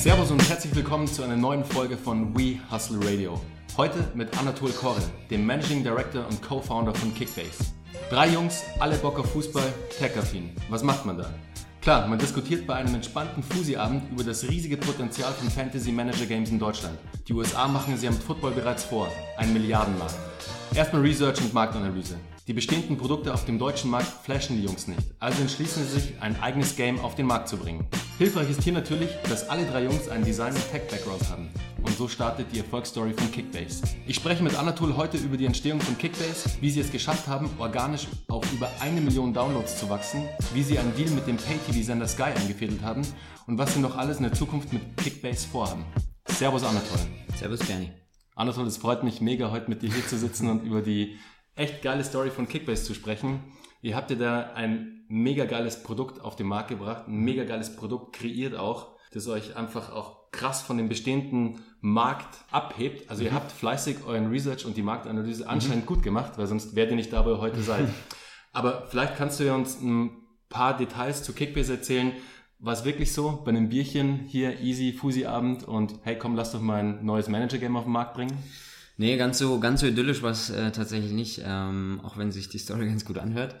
Servus und herzlich willkommen zu einer neuen Folge von We Hustle Radio. Heute mit Anatol Korre, dem Managing Director und Co-Founder von Kickbase. Drei Jungs, alle Bock auf Fußball, tech-affin. Was macht man da? Klar, man diskutiert bei einem entspannten Fusi-Abend über das riesige Potenzial von Fantasy Manager Games in Deutschland. Die USA machen ja mit Football bereits vor, ein Milliardenmarkt. Erstmal Research und Marktanalyse. Die bestehenden Produkte auf dem deutschen Markt flashen die Jungs nicht, also entschließen sie sich, ein eigenes Game auf den Markt zu bringen. Hilfreich ist hier natürlich, dass alle drei Jungs einen Design- und Tech-Background haben. Und so startet die Erfolgsstory von Kickbase. Ich spreche mit Anatol heute über die Entstehung von Kickbase, wie sie es geschafft haben, organisch auf über eine Million Downloads zu wachsen, wie sie einen Deal mit dem Pay-TV-Sender Sky eingefädelt haben und was sie noch alles in der Zukunft mit Kickbase vorhaben. Servus Anatol. Servus Bernie. Anatol, es freut mich mega, heute mit dir hier zu sitzen und über die echt geile Story von Kickbase zu sprechen. Ihr habt ja da ein mega geiles Produkt auf den Markt gebracht, ein mega geiles Produkt kreiert auch, das euch einfach auch krass von dem bestehenden Markt abhebt. Also mhm. ihr habt fleißig euren Research und die Marktanalyse anscheinend mhm. gut gemacht, weil sonst wärt ihr nicht dabei heute seid. Aber vielleicht kannst du ja uns ein paar Details zu Kickbase erzählen. War es wirklich so, bei einem Bierchen hier easy, Fusi Abend und hey komm, lass doch mal ein neues Manager-Game auf den Markt bringen? Nee, ganz so, ganz so idyllisch war es äh, tatsächlich nicht, ähm, auch wenn sich die Story ganz gut anhört.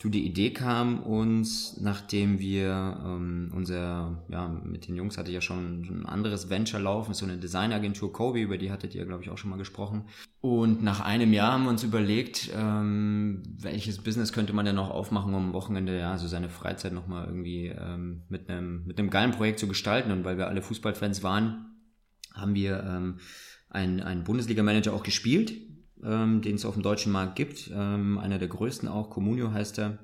Du, die Idee kam uns, nachdem wir ähm, unser, ja, mit den Jungs hatte ich ja schon ein anderes Venture laufen, so eine Designagentur Kobe, über die hattet ihr, glaube ich, auch schon mal gesprochen. Und nach einem Jahr haben wir uns überlegt, ähm, welches Business könnte man denn noch aufmachen, um am Wochenende, ja, so seine Freizeit nochmal irgendwie ähm, mit einem mit einem geilen Projekt zu gestalten. Und weil wir alle Fußballfans waren, haben wir ähm, ein, ein Bundesliga-Manager auch gespielt, ähm, den es auf dem deutschen Markt gibt. Ähm, einer der größten auch, Comunio heißt er.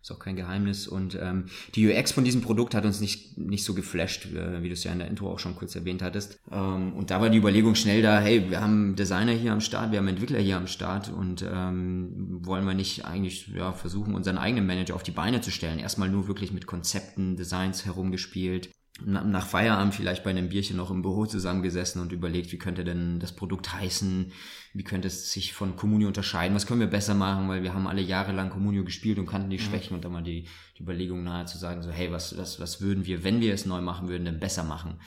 Ist auch kein Geheimnis. Und ähm, die UX von diesem Produkt hat uns nicht, nicht so geflasht, äh, wie du es ja in der Intro auch schon kurz erwähnt hattest. Ähm, und da war die Überlegung schnell da, hey, wir haben Designer hier am Start, wir haben Entwickler hier am Start und ähm, wollen wir nicht eigentlich ja, versuchen, unseren eigenen Manager auf die Beine zu stellen. Erstmal nur wirklich mit Konzepten, Designs herumgespielt nach Feierabend vielleicht bei einem Bierchen noch im Büro zusammengesessen und überlegt, wie könnte denn das Produkt heißen, wie könnte es sich von Communio unterscheiden, was können wir besser machen, weil wir haben alle jahrelang Communio gespielt und kannten die mhm. Schwächen und dann mal die, die Überlegung nahe zu sagen, so hey, was, was, was würden wir, wenn wir es neu machen würden, denn besser machen.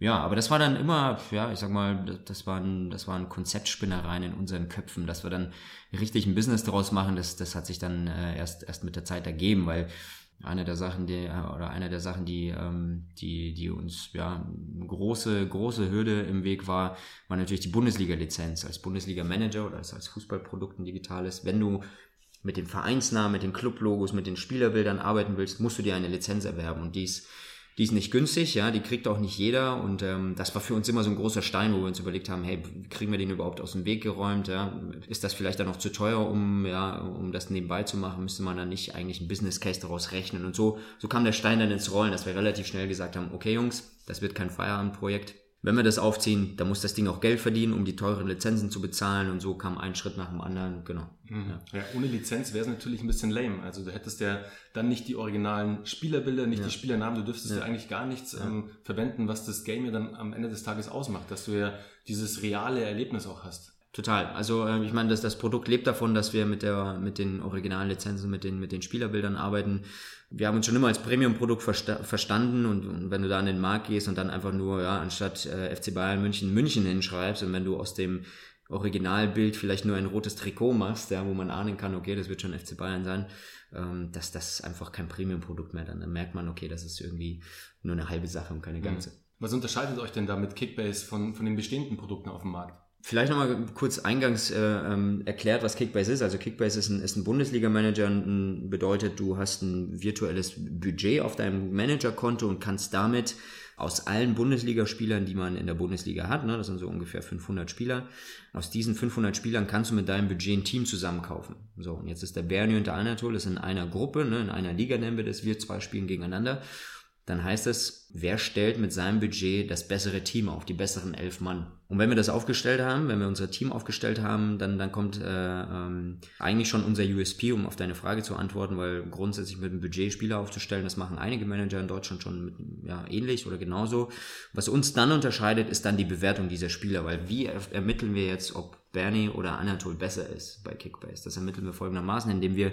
Ja, aber das war dann immer, ja, ich sag mal, das waren, das waren Konzeptspinnereien in unseren Köpfen, dass wir dann richtig ein Business daraus machen, das, das hat sich dann äh, erst, erst mit der Zeit ergeben, weil eine der Sachen, die, oder eine der Sachen, die, ähm, die, die uns ja große, große Hürde im Weg war, war natürlich die Bundesliga-Lizenz. Als Bundesliga-Manager oder als, als Fußballprodukt ein digitales, wenn du mit dem Vereinsnamen, mit den Clublogos, mit den Spielerbildern arbeiten willst, musst du dir eine Lizenz erwerben. Und dies die ist nicht günstig, ja, die kriegt auch nicht jeder und ähm, das war für uns immer so ein großer Stein, wo wir uns überlegt haben, hey, kriegen wir den überhaupt aus dem Weg geräumt, ja, ist das vielleicht dann noch zu teuer, um ja, um das nebenbei zu machen, müsste man dann nicht eigentlich ein Business Case daraus rechnen? Und so, so kam der Stein dann ins Rollen, dass wir relativ schnell gesagt haben, okay Jungs, das wird kein Feierabendprojekt, wenn wir das aufziehen, dann muss das Ding auch Geld verdienen, um die teuren Lizenzen zu bezahlen und so kam ein Schritt nach dem anderen, genau. Mhm. Ja. ja. ohne Lizenz wäre es natürlich ein bisschen lame. Also du hättest ja dann nicht die originalen Spielerbilder, nicht ja. die Spielernamen, du dürftest ja, ja eigentlich gar nichts ähm, verwenden, was das Game ja dann am Ende des Tages ausmacht, dass du ja dieses reale Erlebnis auch hast. Total. Also äh, ich meine, dass das Produkt lebt davon, dass wir mit der mit den originalen Lizenzen, mit den mit den Spielerbildern arbeiten. Wir haben uns schon immer als Premium-Produkt versta verstanden und, und, wenn du da an den Markt gehst und dann einfach nur ja anstatt äh, FC Bayern München München hinschreibst und wenn du aus dem Originalbild vielleicht nur ein rotes Trikot machst, ja, wo man ahnen kann, okay, das wird schon FC Bayern sein, ähm, dass das einfach kein Premium-Produkt mehr. Dann, dann merkt man, okay, das ist irgendwie nur eine halbe Sache und keine mhm. ganze. Was unterscheidet euch denn da mit Kickbase von, von den bestehenden Produkten auf dem Markt? Vielleicht nochmal kurz eingangs äh, ähm, erklärt, was Kickbase ist. Also Kickbase ist ein, ist ein Bundesliga-Manager, bedeutet, du hast ein virtuelles Budget auf deinem Managerkonto und kannst damit aus allen Bundesligaspielern, die man in der Bundesliga hat, ne, das sind so ungefähr 500 Spieler, aus diesen 500 Spielern kannst du mit deinem Budget ein Team zusammenkaufen. So, und jetzt ist der Bernie und der Anatol, das ist in einer Gruppe, ne, in einer Liga nennen wir das, wir zwei spielen gegeneinander dann heißt es, wer stellt mit seinem Budget das bessere Team auf, die besseren elf Mann. Und wenn wir das aufgestellt haben, wenn wir unser Team aufgestellt haben, dann, dann kommt äh, ähm, eigentlich schon unser USP, um auf deine Frage zu antworten, weil grundsätzlich mit einem Budget Spieler aufzustellen, das machen einige Manager in Deutschland schon mit, ja, ähnlich oder genauso. Was uns dann unterscheidet, ist dann die Bewertung dieser Spieler, weil wie ermitteln wir jetzt, ob Bernie oder Anatol besser ist bei Kickbase? Das ermitteln wir folgendermaßen, indem wir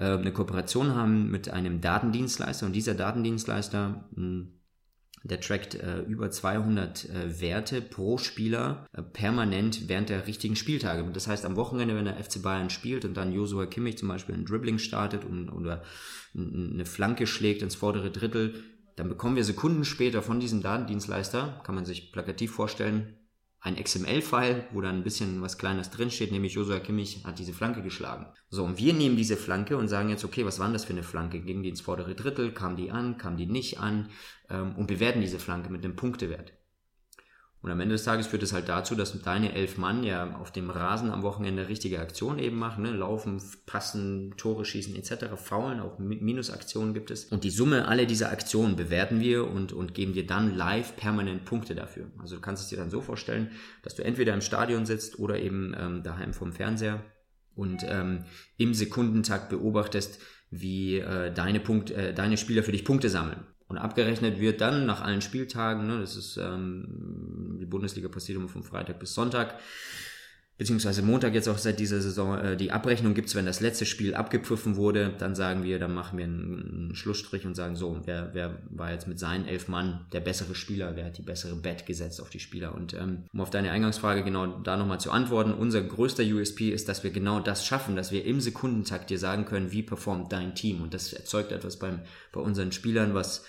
äh, eine Kooperation haben mit einem Datendienstleister und dieser Datendienstleister hm, Der trackt äh, über 200 äh, Werte pro Spieler äh, permanent während der richtigen Spieltage. Das heißt, am Wochenende, wenn der FC Bayern spielt und dann Josua Kimmich zum Beispiel ein Dribbling startet und, oder eine Flanke schlägt ins vordere Drittel, dann bekommen wir Sekunden später von diesem Datendienstleister, kann man sich plakativ vorstellen, ein XML-File, wo dann ein bisschen was Kleines drinsteht, nämlich Josua Kimmich hat diese Flanke geschlagen. So, und wir nehmen diese Flanke und sagen jetzt, okay, was war denn das für eine Flanke? Ging die ins vordere Drittel? Kam die an? Kam die nicht an? Ähm, und bewerten diese Flanke mit einem Punktewert. Und am Ende des Tages führt es halt dazu, dass deine elf Mann ja auf dem Rasen am Wochenende richtige Aktionen eben machen, ne? laufen, passen, Tore schießen etc., faulen, auch Minusaktionen gibt es. Und die Summe aller dieser Aktionen bewerten wir und, und geben dir dann live permanent Punkte dafür. Also du kannst es dir dann so vorstellen, dass du entweder im Stadion sitzt oder eben ähm, daheim vom Fernseher und ähm, im Sekundentakt beobachtest, wie äh, deine, Punkt, äh, deine Spieler für dich Punkte sammeln. Und abgerechnet wird dann nach allen Spieltagen, ne, das ist, ähm, Bundesliga passiert immer von Freitag bis Sonntag, beziehungsweise Montag jetzt auch seit dieser Saison, äh, die Abrechnung gibt's, wenn das letzte Spiel abgepfiffen wurde, dann sagen wir, dann machen wir einen, Schlussstrich und sagen so, wer, wer war jetzt mit seinen elf Mann der bessere Spieler, wer hat die bessere Bet gesetzt auf die Spieler. Und ähm, um auf deine Eingangsfrage genau da nochmal zu antworten, unser größter USP ist, dass wir genau das schaffen, dass wir im Sekundentakt dir sagen können, wie performt dein Team. Und das erzeugt etwas beim, bei unseren Spielern, was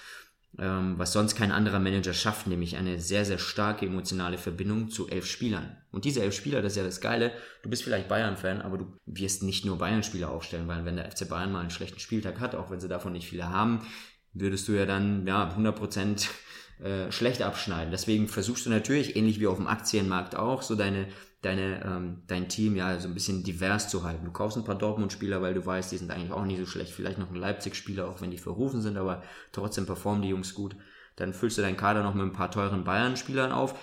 was sonst kein anderer Manager schafft, nämlich eine sehr, sehr starke emotionale Verbindung zu elf Spielern. Und diese elf Spieler, das ist ja das Geile, du bist vielleicht Bayern-Fan, aber du wirst nicht nur Bayern-Spieler aufstellen, weil wenn der FC Bayern mal einen schlechten Spieltag hat, auch wenn sie davon nicht viele haben, würdest du ja dann ja 100 Prozent äh, schlecht abschneiden. Deswegen versuchst du natürlich, ähnlich wie auf dem Aktienmarkt auch, so deine deine, ähm, dein Team ja so ein bisschen divers zu halten. Du kaufst ein paar Dortmund-Spieler, weil du weißt, die sind eigentlich auch nicht so schlecht. Vielleicht noch ein Leipzig-Spieler, auch wenn die verrufen sind, aber trotzdem performen die Jungs gut. Dann füllst du deinen Kader noch mit ein paar teuren Bayern-Spielern auf.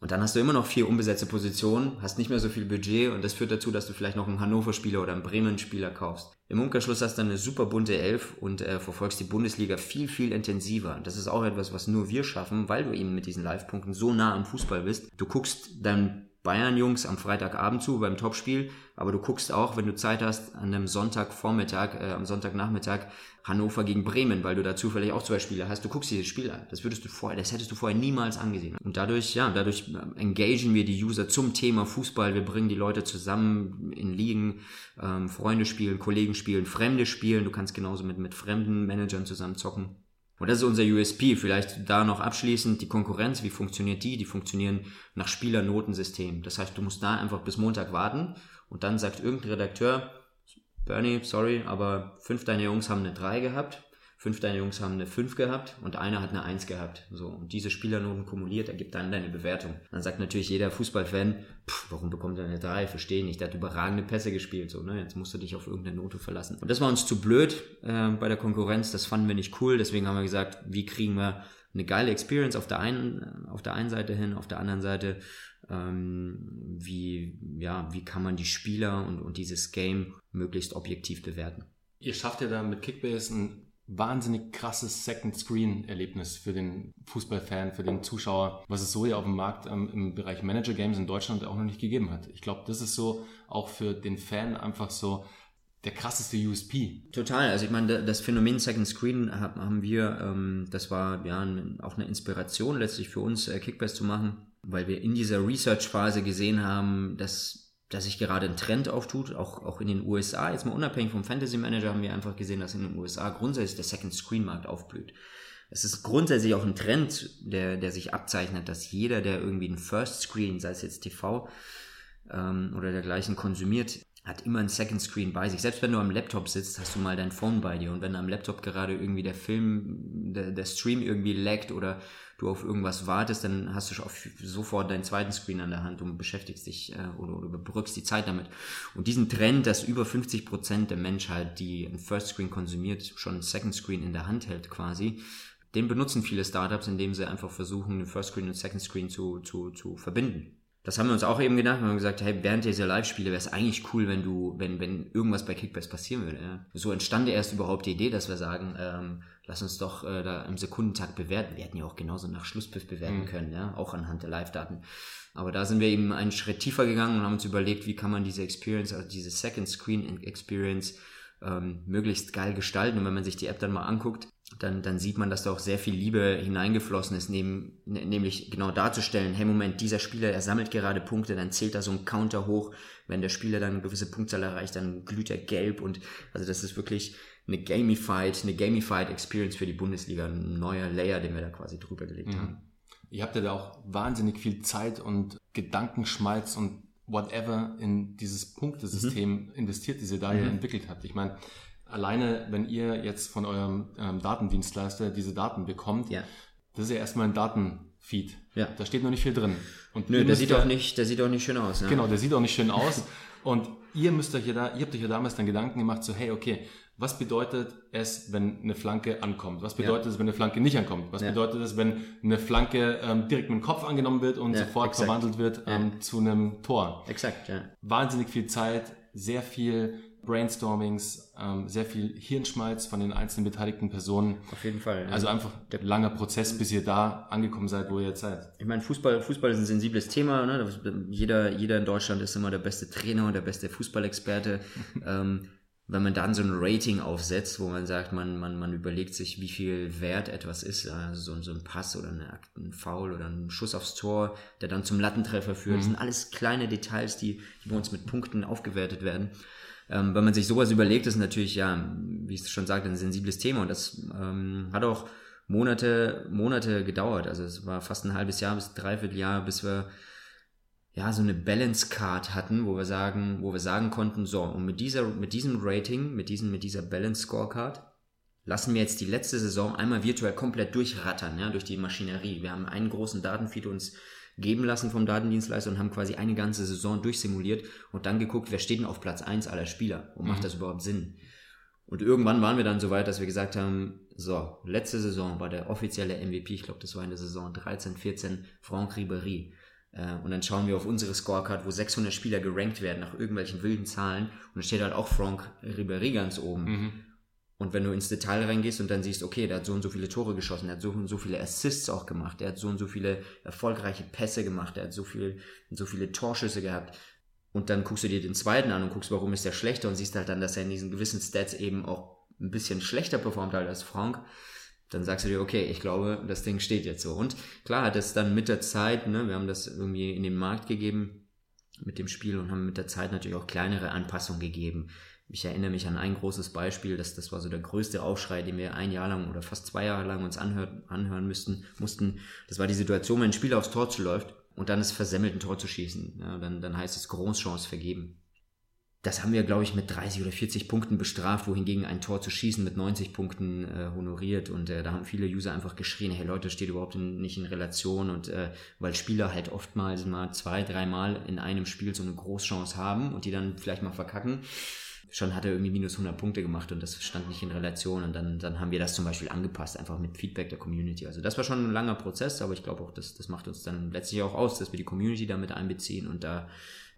Und dann hast du immer noch vier unbesetzte Positionen, hast nicht mehr so viel Budget und das führt dazu, dass du vielleicht noch einen Hannover-Spieler oder einen Bremen-Spieler kaufst. Im Umkehrschluss hast du eine super bunte Elf und äh, verfolgst die Bundesliga viel, viel intensiver. Das ist auch etwas, was nur wir schaffen, weil du eben mit diesen Live-Punkten so nah am Fußball bist. Du guckst dein Bayern-Jungs am Freitagabend zu beim Topspiel, aber du guckst auch, wenn du Zeit hast, an einem Sonntagvormittag, äh, am Sonntagnachmittag Hannover gegen Bremen, weil du da zufällig auch zwei Spiele hast. Du guckst dieses Spiel an. Das würdest du vorher, das hättest du vorher niemals angesehen. Und dadurch, ja, dadurch äh, engagieren wir die User zum Thema Fußball. Wir bringen die Leute zusammen in Ligen, ähm, Freunde spielen, Kollegen spielen, Fremde spielen. Du kannst genauso mit, mit fremden Managern zusammen zocken. Und das ist unser USP. Vielleicht da noch abschließend die Konkurrenz. Wie funktioniert die? Die funktionieren nach Spielernotensystem. Das heißt, du musst da einfach bis Montag warten und dann sagt irgendein Redakteur, Bernie, sorry, aber fünf deiner Jungs haben eine 3 gehabt fünf deiner Jungs haben eine 5 gehabt und einer hat eine 1 gehabt. So, und diese Spielernoten kumuliert ergibt dann deine Bewertung. Dann sagt natürlich jeder Fußballfan, pff, warum bekommt er eine 3? Verstehe nicht, der hat überragende Pässe gespielt, so, ne? Jetzt musst du dich auf irgendeine Note verlassen. Und das war uns zu blöd äh, bei der Konkurrenz, das fanden wir nicht cool, deswegen haben wir gesagt, wie kriegen wir eine geile Experience auf der einen, auf der einen Seite hin, auf der anderen Seite, ähm, wie, ja, wie kann man die Spieler und, und dieses Game möglichst objektiv bewerten. Ihr schafft ja da mit Kickbase ein wahnsinnig krasses Second-Screen-Erlebnis für den Fußballfan, für den Zuschauer, was es so ja auf dem Markt ähm, im Bereich Manager-Games in Deutschland auch noch nicht gegeben hat. Ich glaube, das ist so auch für den Fan einfach so der krasseste USP. Total. Also ich meine, das Phänomen Second Screen haben wir, ähm, das war ja auch eine Inspiration letztlich für uns, äh, Kickbase zu machen, weil wir in dieser Research-Phase gesehen haben, dass dass sich gerade ein Trend auftut, auch, auch in den USA. Jetzt mal unabhängig vom Fantasy Manager haben wir einfach gesehen, dass in den USA grundsätzlich der Second Screen Markt aufblüht. Es ist grundsätzlich auch ein Trend, der, der sich abzeichnet, dass jeder, der irgendwie einen First Screen, sei es jetzt TV ähm, oder dergleichen, konsumiert, hat immer ein Second Screen bei sich. Selbst wenn du am Laptop sitzt, hast du mal dein Phone bei dir. Und wenn am Laptop gerade irgendwie der Film, der, der Stream irgendwie laggt oder du auf irgendwas wartest, dann hast du schon sofort deinen zweiten Screen an der Hand und beschäftigst dich äh, oder, oder überbrückst die Zeit damit. Und diesen Trend, dass über 50 Prozent der Menschheit, die ein First Screen konsumiert, schon ein Second Screen in der Hand hält quasi, den benutzen viele Startups, indem sie einfach versuchen, den First Screen und Second Screen zu, zu, zu verbinden. Das haben wir uns auch eben gedacht. Wir haben gesagt, hey, während dieser Live-Spiele wäre es eigentlich cool, wenn du, wenn, wenn irgendwas bei Kickbase passieren würde. Ja. So entstand erst überhaupt die Idee, dass wir sagen, ähm, lass uns doch äh, da im Sekundentakt bewerten. Wir hätten ja auch genauso nach Schlusspfiff bewerten mhm. können, ja, auch anhand der Live-Daten. Aber da sind wir eben einen Schritt tiefer gegangen und haben uns überlegt, wie kann man diese Experience, also diese Second Screen Experience ähm, möglichst geil gestalten. Und wenn man sich die App dann mal anguckt, dann, dann sieht man, dass da auch sehr viel Liebe hineingeflossen ist, neben, ne, nämlich genau darzustellen, hey Moment, dieser Spieler, er sammelt gerade Punkte, dann zählt da so ein Counter hoch, wenn der Spieler dann eine gewisse Punktzahl erreicht, dann glüht er gelb und also das ist wirklich eine gamified, eine gamified Experience für die Bundesliga, ein neuer Layer, den wir da quasi drüber gelegt mhm. haben. Ihr habt ja da auch wahnsinnig viel Zeit und Gedankenschmalz und whatever in dieses Punktesystem mhm. investiert, das ihr da mhm. ja entwickelt habt. Ich meine, alleine, wenn ihr jetzt von eurem ähm, Datendienstleister diese Daten bekommt, ja. das ist ja erstmal ein Datenfeed. Ja. Da steht noch nicht viel drin. Und Nö, der sieht, auch nicht, der sieht auch nicht schön aus. Ne? Genau, der sieht auch nicht schön aus. und ihr müsst euch ja da, ihr habt euch ja damals dann Gedanken gemacht, so, hey, okay, was bedeutet es, wenn eine Flanke ankommt? Was bedeutet ja. es, wenn eine Flanke nicht ankommt? Was ja. bedeutet es, wenn eine Flanke ähm, direkt mit dem Kopf angenommen wird und ja, sofort exakt. verwandelt wird ähm, zu einem Tor? Exakt, ja. Wahnsinnig viel Zeit, sehr viel Brainstormings, ähm, sehr viel Hirnschmalz von den einzelnen beteiligten Personen. Auf jeden Fall. Also einfach der langer Prozess, bis ihr da angekommen seid, wo ihr jetzt seid. Ich meine, Fußball, Fußball ist ein sensibles Thema. Ne? Jeder, jeder in Deutschland ist immer der beste Trainer und der beste Fußballexperte. ähm, wenn man dann so ein Rating aufsetzt, wo man sagt, man, man, man überlegt sich, wie viel wert etwas ist, also so, so ein Pass oder eine, ein Foul oder ein Schuss aufs Tor, der dann zum Lattentreffer führt. Mhm. Das sind alles kleine Details, die, die bei uns mit Punkten aufgewertet werden. Ähm, wenn man sich sowas überlegt, ist natürlich, ja, wie ich es schon sagte, ein sensibles Thema und das ähm, hat auch Monate, Monate gedauert. Also es war fast ein halbes Jahr bis dreiviertel Jahr, bis wir ja, so eine Balance Card hatten, wo wir sagen, wo wir sagen konnten, so, und mit dieser, mit diesem Rating, mit diesem, mit dieser Balance Scorecard, lassen wir jetzt die letzte Saison einmal virtuell komplett durchrattern, ja, durch die Maschinerie. Wir haben einen großen Datenfeed uns geben lassen vom Datendienstleister und haben quasi eine ganze Saison durchsimuliert und dann geguckt, wer steht denn auf Platz eins aller Spieler und macht mhm. das überhaupt Sinn? Und irgendwann waren wir dann so weit, dass wir gesagt haben, so, letzte Saison war der offizielle MVP, ich glaube, das war in der Saison 13, 14, Franck Ribéry. Äh, und dann schauen wir auf unsere Scorecard, wo 600 Spieler gerankt werden nach irgendwelchen wilden Zahlen. Und da steht halt auch Franck Ribéry ganz oben. Mhm. Und wenn du ins Detail reingehst und dann siehst, okay, der hat so und so viele Tore geschossen, der hat so und so viele Assists auch gemacht, der hat so und so viele erfolgreiche Pässe gemacht, der hat so viel, so viele Torschüsse gehabt. Und dann guckst du dir den zweiten an und guckst, warum ist der schlechter und siehst halt dann, dass er in diesen gewissen Stats eben auch ein bisschen schlechter performt halt als Frank dann sagst du dir, okay, ich glaube, das Ding steht jetzt so. Und klar hat es dann mit der Zeit, ne, wir haben das irgendwie in den Markt gegeben mit dem Spiel und haben mit der Zeit natürlich auch kleinere Anpassungen gegeben. Ich erinnere mich an ein großes Beispiel, das, das war so der größte Aufschrei, den wir ein Jahr lang oder fast zwei Jahre lang uns anhört, anhören müssten, mussten. Das war die Situation, wenn ein Spieler aufs Tor zuläuft und dann ist versemmelt, ein Tor zu schießen. Ja, dann, dann heißt es Großchance vergeben das haben wir, glaube ich, mit 30 oder 40 Punkten bestraft, wohingegen ein Tor zu schießen mit 90 Punkten äh, honoriert. Und äh, da haben viele User einfach geschrien, hey Leute, steht überhaupt in, nicht in Relation. Und äh, weil Spieler halt oftmals mal zwei, dreimal in einem Spiel so eine Großchance haben und die dann vielleicht mal verkacken, schon hat er irgendwie minus 100 Punkte gemacht und das stand nicht in Relation. Und dann, dann haben wir das zum Beispiel angepasst, einfach mit Feedback der Community. Also das war schon ein langer Prozess, aber ich glaube auch, das, das macht uns dann letztlich auch aus, dass wir die Community damit einbeziehen und da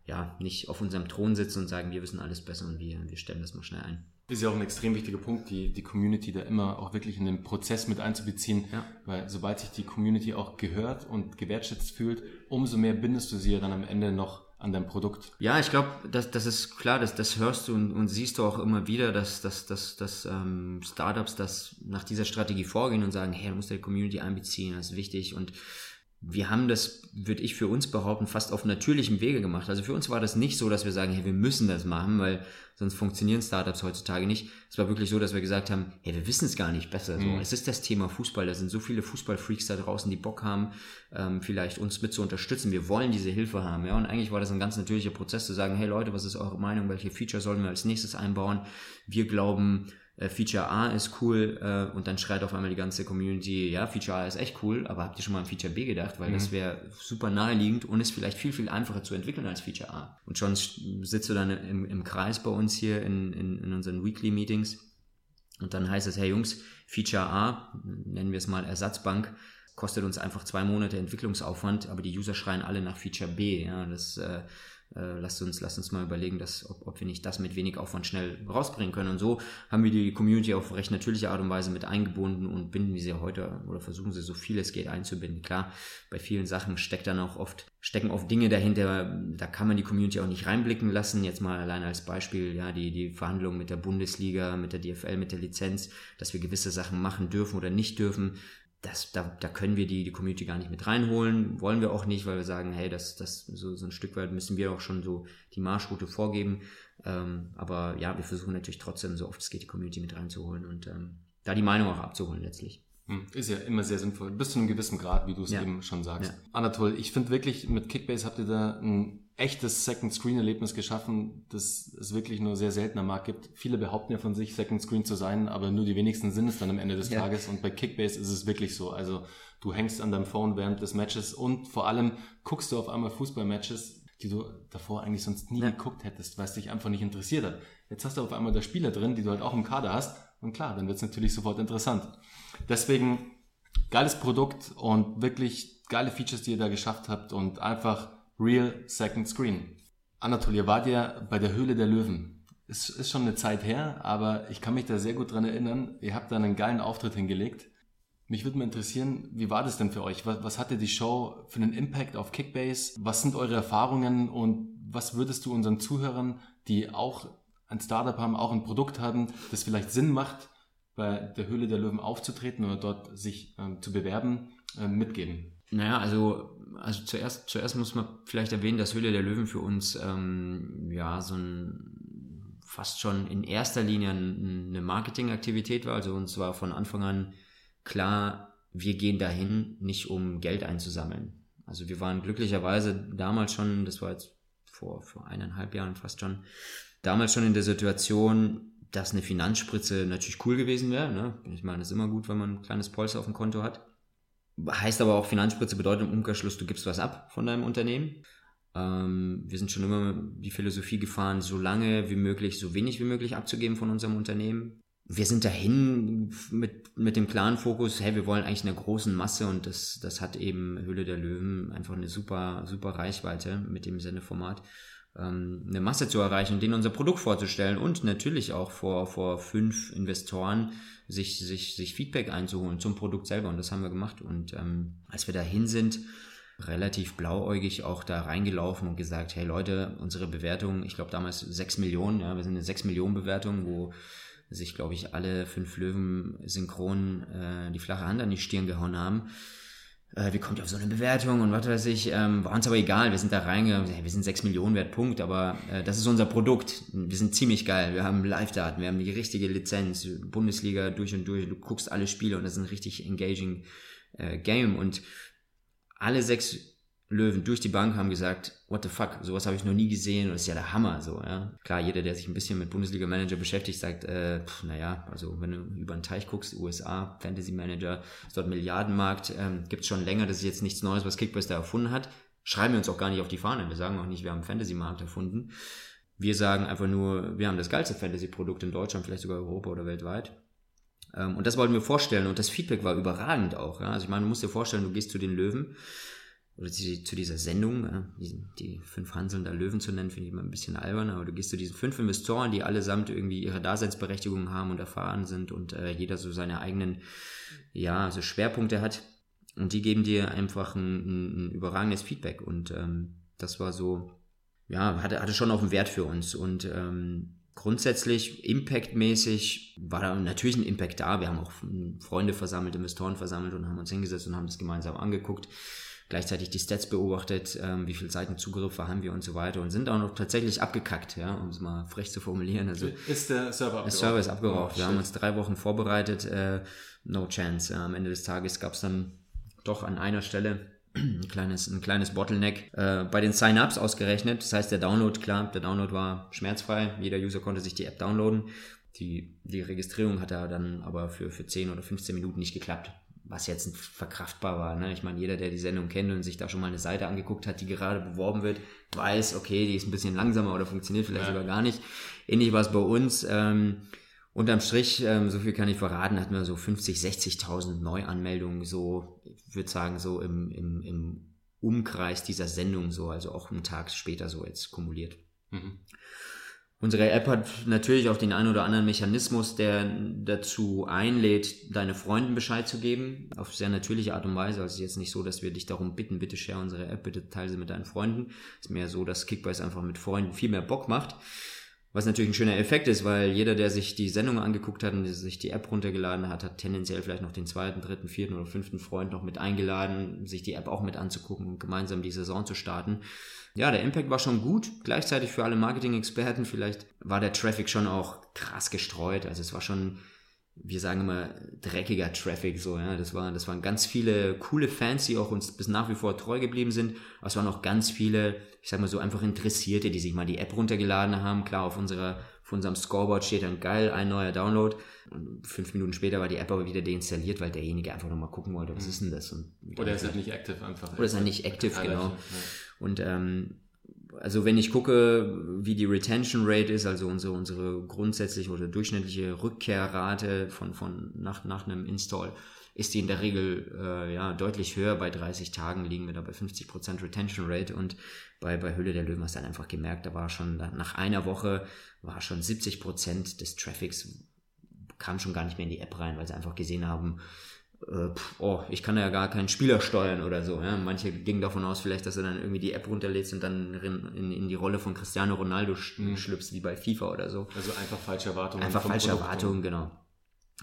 ja, nicht auf unserem Thron sitzen und sagen, wir wissen alles besser und wir, wir stellen das mal schnell ein. Das ist ja auch ein extrem wichtiger Punkt, die, die Community da immer auch wirklich in den Prozess mit einzubeziehen, ja. weil sobald sich die Community auch gehört und gewertschätzt fühlt, umso mehr bindest du sie ja dann am Ende noch an deinem Produkt. Ja, ich glaube, das, das ist klar, das, das hörst du und, und siehst du auch immer wieder, dass, dass, dass, dass ähm, Startups das nach dieser Strategie vorgehen und sagen, hey, du musst die Community einbeziehen, das ist wichtig und wir haben das, würde ich für uns behaupten, fast auf natürlichem Wege gemacht. Also für uns war das nicht so, dass wir sagen, hey, wir müssen das machen, weil sonst funktionieren Startups heutzutage nicht. Es war wirklich so, dass wir gesagt haben, hey, wir wissen es gar nicht besser. So, mhm. Es ist das Thema Fußball. Da sind so viele Fußballfreaks da draußen, die Bock haben, ähm, vielleicht uns mit zu unterstützen. Wir wollen diese Hilfe haben. Ja, und eigentlich war das ein ganz natürlicher Prozess zu sagen, hey Leute, was ist eure Meinung? Welche Feature sollen wir als nächstes einbauen? Wir glauben, äh, Feature A ist cool äh, und dann schreit auf einmal die ganze Community, ja, Feature A ist echt cool, aber habt ihr schon mal an Feature B gedacht? Weil mhm. das wäre super naheliegend und ist vielleicht viel, viel einfacher zu entwickeln als Feature A. Und schon sitzt du dann im, im Kreis bei uns hier in, in, in unseren Weekly Meetings und dann heißt es, hey Jungs, Feature A, nennen wir es mal Ersatzbank, kostet uns einfach zwei Monate Entwicklungsaufwand, aber die User schreien alle nach Feature B. Ja, das äh, äh, lasst uns, lasst uns mal überlegen, dass, ob, ob wir nicht das mit wenig Aufwand schnell rausbringen können. Und so haben wir die Community auf recht natürliche Art und Weise mit eingebunden und binden sie heute oder versuchen sie so viel es geht einzubinden. Klar, bei vielen Sachen steckt dann auch oft, stecken oft Dinge dahinter, da kann man die Community auch nicht reinblicken lassen. Jetzt mal allein als Beispiel, ja, die, die Verhandlungen mit der Bundesliga, mit der DFL, mit der Lizenz, dass wir gewisse Sachen machen dürfen oder nicht dürfen das, da, da können wir die, die Community gar nicht mit reinholen, wollen wir auch nicht, weil wir sagen, hey, das, das so, so ein Stück weit müssen wir auch schon so die Marschroute vorgeben. Ähm, aber ja, wir versuchen natürlich trotzdem, so oft es geht, die Community mit reinzuholen und ähm, da die Meinung auch abzuholen letztlich. Hm, ist ja immer sehr sinnvoll. Bis zu einem gewissen Grad, wie du es ja. eben schon sagst. Ja. Anatol, ich finde wirklich, mit Kickbase habt ihr da ein echtes Second Screen Erlebnis geschaffen, das es wirklich nur sehr selten am Markt gibt. Viele behaupten ja von sich, Second Screen zu sein, aber nur die wenigsten sind es dann am Ende des ja. Tages. Und bei Kickbase ist es wirklich so. Also du hängst an deinem Phone während des Matches und vor allem guckst du auf einmal Fußballmatches, die du davor eigentlich sonst nie ja. geguckt hättest, weil es dich einfach nicht interessiert hat. Jetzt hast du auf einmal da Spieler drin, die du halt auch im Kader hast. Und klar, dann wird es natürlich sofort interessant. Deswegen geiles Produkt und wirklich geile Features, die ihr da geschafft habt und einfach Real Second Screen. Anatolia, wart ihr bei der Höhle der Löwen? Es ist schon eine Zeit her, aber ich kann mich da sehr gut dran erinnern. Ihr habt da einen geilen Auftritt hingelegt. Mich würde mal interessieren, wie war das denn für euch? Was, was hatte die Show für einen Impact auf Kickbase? Was sind eure Erfahrungen und was würdest du unseren Zuhörern, die auch ein Startup haben, auch ein Produkt haben, das vielleicht Sinn macht, bei der Höhle der Löwen aufzutreten oder dort sich ähm, zu bewerben, äh, mitgeben? Naja, also also zuerst, zuerst muss man vielleicht erwähnen, dass Höhle der Löwen für uns ähm, ja so ein fast schon in erster Linie eine Marketingaktivität war. Also uns war von Anfang an klar, wir gehen dahin nicht um Geld einzusammeln. Also wir waren glücklicherweise damals schon, das war jetzt vor, vor eineinhalb Jahren fast schon, damals schon in der Situation, dass eine Finanzspritze natürlich cool gewesen wäre. Ne? Ich meine, es ist immer gut, wenn man ein kleines Polster auf dem Konto hat. Heißt aber auch, Finanzspritze bedeutet im Umkehrschluss, du gibst was ab von deinem Unternehmen. Ähm, wir sind schon immer die Philosophie gefahren, so lange wie möglich, so wenig wie möglich abzugeben von unserem Unternehmen. Wir sind dahin mit, mit dem klaren Fokus, hey, wir wollen eigentlich eine großen Masse und das, das hat eben Hülle der Löwen einfach eine super, super Reichweite mit dem Sendeformat ähm, eine Masse zu erreichen und denen unser Produkt vorzustellen und natürlich auch vor, vor fünf Investoren sich, sich, sich Feedback einzuholen zum Produkt selber. Und das haben wir gemacht. Und ähm, als wir dahin sind, relativ blauäugig auch da reingelaufen und gesagt, hey Leute, unsere Bewertung, ich glaube damals sechs Millionen, ja, wir sind eine sechs Millionen Bewertung, wo sich, glaube ich, alle fünf Löwen synchron äh, die flache Hand an die Stirn gehauen haben äh, wie kommt ihr auf so eine Bewertung und was weiß ich, ähm, war uns aber egal, wir sind da reingegangen, wir sind 6 Millionen wert, Punkt, aber äh, das ist unser Produkt, wir sind ziemlich geil, wir haben Live-Daten, wir haben die richtige Lizenz, Bundesliga durch und durch, du guckst alle Spiele und das ist ein richtig engaging äh, Game und alle sechs Löwen durch die Bank haben gesagt, what the fuck, sowas habe ich noch nie gesehen und das ist ja der Hammer so, ja. Klar, jeder, der sich ein bisschen mit Bundesliga Manager beschäftigt, sagt, äh, naja, also wenn du über den Teich guckst, USA, Fantasy Manager, ist dort Milliardenmarkt, ähm, gibt schon länger, das ist jetzt nichts Neues, was Kickbase da erfunden hat. Schreiben wir uns auch gar nicht auf die Fahne, wir sagen auch nicht, wir haben Fantasy-Markt erfunden. Wir sagen einfach nur, wir haben das geilste Fantasy-Produkt in Deutschland, vielleicht sogar Europa oder weltweit. Ähm, und das wollten wir vorstellen und das Feedback war überragend auch, ja. Also ich meine, du musst dir vorstellen, du gehst zu den Löwen, oder zu, zu dieser Sendung, äh, die, die fünf Hanseln der Löwen zu nennen, finde ich immer ein bisschen albern, aber du gehst zu diesen fünf Investoren, die allesamt irgendwie ihre Daseinsberechtigung haben und erfahren sind und äh, jeder so seine eigenen, ja, so Schwerpunkte hat. Und die geben dir einfach ein, ein, überragendes Feedback. Und ähm, das war so, ja, hatte, hatte schon auch einen Wert für uns. Und ähm, grundsätzlich impactmäßig war da natürlich ein Impact da. Wir haben auch Freunde versammelt, Investoren versammelt und haben uns hingesetzt und haben das gemeinsam angeguckt gleichzeitig die Stats beobachtet, ähm, wie viele Seitenzugriffe haben wir und so weiter und sind auch noch tatsächlich abgekackt, ja, um es mal frech zu formulieren. Also ist der Server abgeraucht? Der Server ist abgeraucht. Oh, wir haben uns drei Wochen vorbereitet, äh, no chance. Ja, am Ende des Tages gab es dann doch an einer Stelle ein kleines, ein kleines Bottleneck äh, bei den Sign-ups ausgerechnet. Das heißt, der Download, klar, der Download war schmerzfrei. Jeder User konnte sich die App downloaden. Die, die Registrierung hat dann aber für, für 10 oder 15 Minuten nicht geklappt was jetzt verkraftbar war. Ne? Ich meine, jeder, der die Sendung kennt und sich da schon mal eine Seite angeguckt hat, die gerade beworben wird, weiß, okay, die ist ein bisschen langsamer oder funktioniert vielleicht ja. sogar gar nicht. Ähnlich war es bei uns. Ähm, unterm Strich, ähm, so viel kann ich verraten, hatten wir so 50, 60.000 Neuanmeldungen, so, ich würde sagen, so im, im, im Umkreis dieser Sendung so, also auch einen Tag später so jetzt kumuliert. Mhm. Unsere App hat natürlich auch den einen oder anderen Mechanismus, der dazu einlädt, deine Freunden Bescheid zu geben, auf sehr natürliche Art und Weise. Also es ist jetzt nicht so, dass wir dich darum bitten, bitte share unsere App, bitte teile sie mit deinen Freunden. Es ist mehr so, dass Kickbase einfach mit Freunden viel mehr Bock macht. Was natürlich ein schöner Effekt ist, weil jeder, der sich die Sendung angeguckt hat und sich die App runtergeladen hat, hat tendenziell vielleicht noch den zweiten, dritten, vierten oder fünften Freund noch mit eingeladen, sich die App auch mit anzugucken und gemeinsam die Saison zu starten. Ja, der Impact war schon gut. Gleichzeitig für alle Marketing-Experten vielleicht war der Traffic schon auch krass gestreut. Also es war schon wir sagen immer dreckiger Traffic so, ja. Das war, das waren ganz viele coole Fans, die auch uns bis nach wie vor treu geblieben sind. Aber es waren auch ganz viele, ich sag mal so einfach Interessierte, die sich mal die App runtergeladen haben. Klar, auf unserer, auf unserem Scoreboard steht dann geil, ein neuer Download. Und fünf Minuten später war die App aber wieder deinstalliert, weil derjenige einfach nochmal gucken wollte, was mhm. ist denn das? Und oder ist halt nicht active einfach. Oder ist halt nicht active, genau. Ja. Und ähm, also wenn ich gucke, wie die Retention Rate ist, also unsere, unsere grundsätzliche oder durchschnittliche Rückkehrrate von, von nach, nach einem Install, ist die in der Regel äh, ja deutlich höher. Bei 30 Tagen liegen wir da bei 50% Retention Rate und bei, bei Hülle der Löwen hast du dann einfach gemerkt, da war schon nach einer Woche war schon 70% des Traffics kam schon gar nicht mehr in die App rein, weil sie einfach gesehen haben, äh, oh, ich kann ja gar keinen Spieler steuern oder so. Ja? Manche gingen davon aus, vielleicht, dass er dann irgendwie die App runterlädst und dann in, in, die Rolle von Cristiano Ronaldo mhm. schlüpfst, wie bei FIFA oder so. Also einfach falsche Erwartungen. Einfach falsche Erwartungen, genau.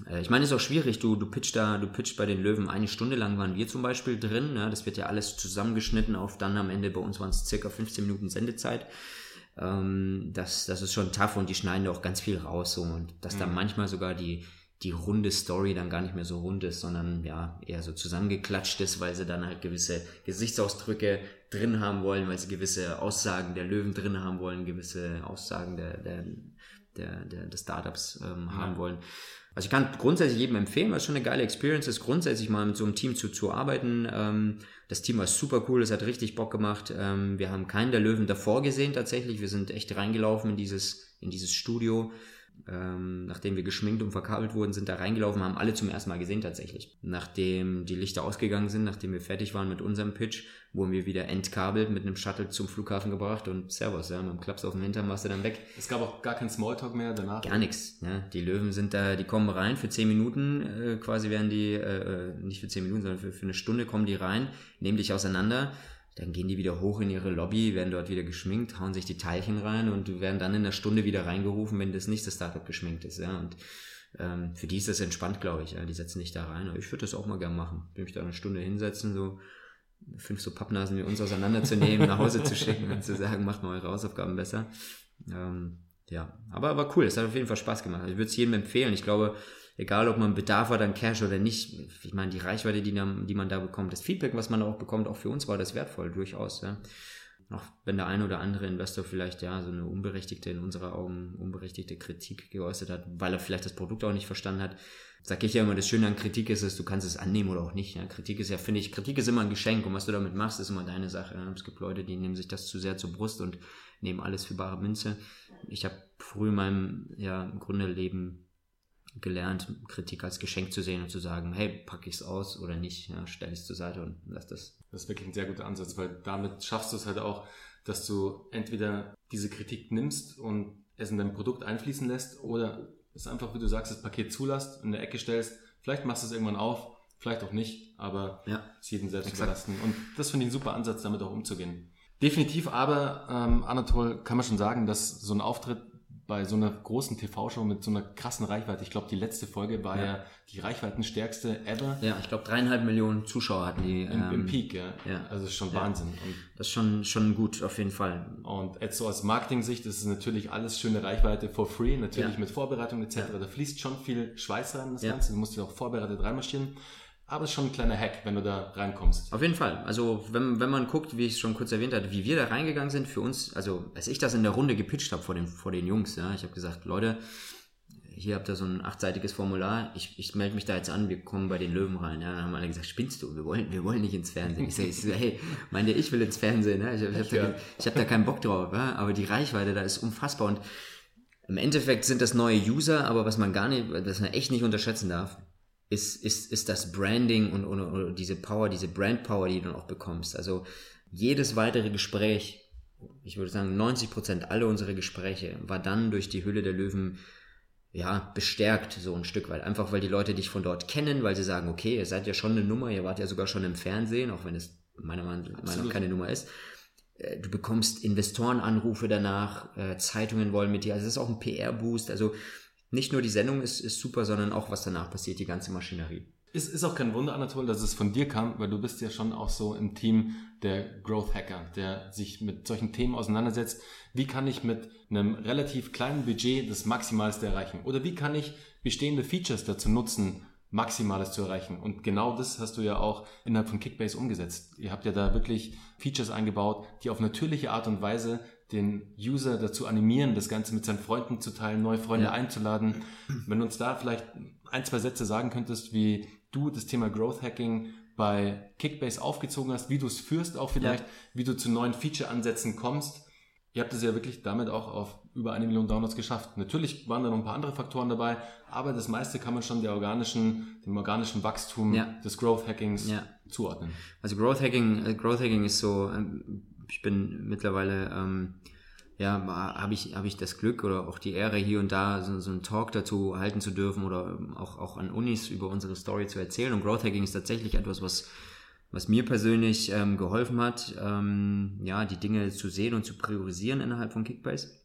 Äh, ich meine, es ist auch schwierig. Du, du pitcht da, du pitcht bei den Löwen eine Stunde lang waren wir zum Beispiel drin. Ja? Das wird ja alles zusammengeschnitten auf dann am Ende bei uns waren es circa 15 Minuten Sendezeit. Ähm, das, das ist schon tough und die schneiden da auch ganz viel raus so und dass mhm. da manchmal sogar die die runde Story dann gar nicht mehr so rund ist, sondern ja, eher so zusammengeklatscht ist, weil sie dann halt gewisse Gesichtsausdrücke drin haben wollen, weil sie gewisse Aussagen der Löwen drin haben wollen, gewisse Aussagen der, der, der, der des Startups ähm, ja. haben wollen. Also ich kann grundsätzlich jedem empfehlen, weil es schon eine geile Experience ist, grundsätzlich mal mit so einem Team zu, zu arbeiten. Ähm, das Team war super cool, es hat richtig Bock gemacht. Ähm, wir haben keinen der Löwen davor gesehen tatsächlich. Wir sind echt reingelaufen in dieses, in dieses Studio ähm, nachdem wir geschminkt und verkabelt wurden, sind da reingelaufen, haben alle zum ersten Mal gesehen tatsächlich. Nachdem die Lichter ausgegangen sind, nachdem wir fertig waren mit unserem Pitch, wurden wir wieder entkabelt mit einem Shuttle zum Flughafen gebracht und Servus, ja, mit dem Klaps auf dem Hintern warst du dann weg. Es gab auch gar keinen Smalltalk mehr danach? Gar nichts. Ja. Die Löwen sind da, die kommen rein für zehn Minuten, äh, quasi werden die, äh, äh nicht für zehn Minuten, sondern für, für eine Stunde kommen die rein, nehmen dich auseinander dann gehen die wieder hoch in ihre Lobby, werden dort wieder geschminkt, hauen sich die Teilchen rein und werden dann in einer Stunde wieder reingerufen, wenn das nächste Startup geschminkt ist. Ja. Und ähm, für die ist das entspannt, glaube ich. Ja. Die setzen nicht da rein. Aber ich würde das auch mal gern machen. Würde mich da eine Stunde hinsetzen, so fünf so Pappnasen wie uns auseinanderzunehmen, nach Hause zu schicken und zu sagen, macht mal eure Hausaufgaben besser. Ähm, ja, aber war cool. Es hat auf jeden Fall Spaß gemacht. Also ich würde es jedem empfehlen. Ich glaube, egal ob man Bedarf hat an Cash oder nicht, ich meine, die Reichweite, die, die man da bekommt, das Feedback, was man auch bekommt, auch für uns war das wertvoll, durchaus. Ja. Auch wenn der ein oder andere Investor vielleicht ja so eine unberechtigte, in unserer Augen unberechtigte Kritik geäußert hat, weil er vielleicht das Produkt auch nicht verstanden hat, sage ich ja immer, das Schöne an Kritik ist, dass du kannst es annehmen oder auch nicht. Ja. Kritik ist ja, finde ich, Kritik ist immer ein Geschenk und was du damit machst, ist immer deine Sache. Ja. Es gibt Leute, die nehmen sich das zu sehr zur Brust und nehmen alles für bare Münze. Ich habe früh in meinem ja, im Grunde Leben gelernt, Kritik als Geschenk zu sehen und zu sagen, hey, packe ich es aus oder nicht, ja, stelle ich es zur Seite und lass das. Das ist wirklich ein sehr guter Ansatz, weil damit schaffst du es halt auch, dass du entweder diese Kritik nimmst und es in dein Produkt einfließen lässt oder es einfach, wie du sagst, das Paket zulässt, in der Ecke stellst. Vielleicht machst du es irgendwann auf, vielleicht auch nicht, aber ja, es jedem selbst exakt. überlassen. Und das finde ich ein super Ansatz, damit auch umzugehen. Definitiv aber, ähm, Anatol, kann man schon sagen, dass so ein Auftritt bei so einer großen TV-Show mit so einer krassen Reichweite. Ich glaube, die letzte Folge war ja, ja die reichweitenstärkste ever. Ja, ich glaube, dreieinhalb Millionen Zuschauer hatten die. Im, ähm, im Peak, ja. ja. Also ist schon ja. Wahnsinn. Und das ist schon, schon gut, auf jeden Fall. Und jetzt so aus Marketing-Sicht ist es natürlich alles schöne Reichweite for free, natürlich mit Vorbereitung etc. Da fließt schon viel Schweiß rein, das Ganze. Du musst dich auch vorbereitet reinmarschieren. Aber es ist schon ein kleiner Hack, wenn du da reinkommst. Auf jeden Fall. Also wenn, wenn man guckt, wie ich es schon kurz erwähnt hatte, wie wir da reingegangen sind, für uns, also als ich das in der Runde gepitcht habe vor den, vor den Jungs, ja, ich habe gesagt, Leute, hier habt ihr so ein achtseitiges Formular, ich, ich melde mich da jetzt an, wir kommen bei den Löwen rein. Ja, dann haben alle gesagt, spinnst du, wir wollen, wir wollen nicht ins Fernsehen. Ich sage, so, hey, meinte ich will ins Fernsehen, ja? ich, ich habe da, hab da keinen Bock drauf, ja? aber die Reichweite da ist unfassbar und im Endeffekt sind das neue User, aber was man gar nicht, was man echt nicht unterschätzen darf, ist, ist, ist das Branding und, und, und diese Power, diese Brand Power, die du dann auch bekommst. Also jedes weitere Gespräch, ich würde sagen 90 Prozent alle unsere Gespräche, war dann durch die Hülle der Löwen ja, bestärkt, so ein Stück weit. Einfach weil die Leute dich von dort kennen, weil sie sagen, okay, ihr seid ja schon eine Nummer, ihr wart ja sogar schon im Fernsehen, auch wenn es meiner Meinung nach keine Nummer ist. Äh, du bekommst Investorenanrufe danach, äh, Zeitungen wollen mit dir, also es ist auch ein PR-Boost. Also nicht nur die Sendung ist, ist super, sondern auch was danach passiert, die ganze Maschinerie. Ist, ist auch kein Wunder, Anatol, dass es von dir kam, weil du bist ja schon auch so im Team der Growth Hacker, der sich mit solchen Themen auseinandersetzt. Wie kann ich mit einem relativ kleinen Budget das Maximalste erreichen? Oder wie kann ich bestehende Features dazu nutzen, Maximales zu erreichen? Und genau das hast du ja auch innerhalb von Kickbase umgesetzt. Ihr habt ja da wirklich Features eingebaut, die auf natürliche Art und Weise den User dazu animieren, das Ganze mit seinen Freunden zu teilen, neue Freunde ja. einzuladen. Wenn du uns da vielleicht ein, zwei Sätze sagen könntest, wie du das Thema Growth Hacking bei Kickbase aufgezogen hast, wie du es führst auch vielleicht, ja. wie du zu neuen Feature-Ansätzen kommst. Ihr habt es ja wirklich damit auch auf über eine Million Downloads geschafft. Natürlich waren da noch ein paar andere Faktoren dabei, aber das meiste kann man schon der organischen, dem organischen Wachstum ja. des Growth Hackings ja. zuordnen. Also Growth Hacking, äh, Growth Hacking ist so, ähm, ich bin mittlerweile ähm, ja, habe ich, habe ich das Glück oder auch die Ehre, hier und da so, so einen Talk dazu halten zu dürfen oder auch, auch an Unis über unsere Story zu erzählen. Und Growth Hacking ist tatsächlich etwas, was, was mir persönlich ähm, geholfen hat, ähm, ja, die Dinge zu sehen und zu priorisieren innerhalb von Kickbase.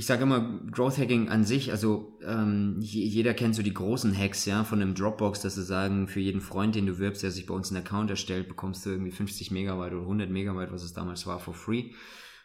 Ich sage immer, Growth Hacking an sich, also ähm, jeder kennt so die großen Hacks, ja, von einem Dropbox, dass sie sagen, für jeden Freund, den du wirbst, der sich bei uns einen Account erstellt, bekommst du irgendwie 50 Megabyte oder 100 Megabyte, was es damals war, for free.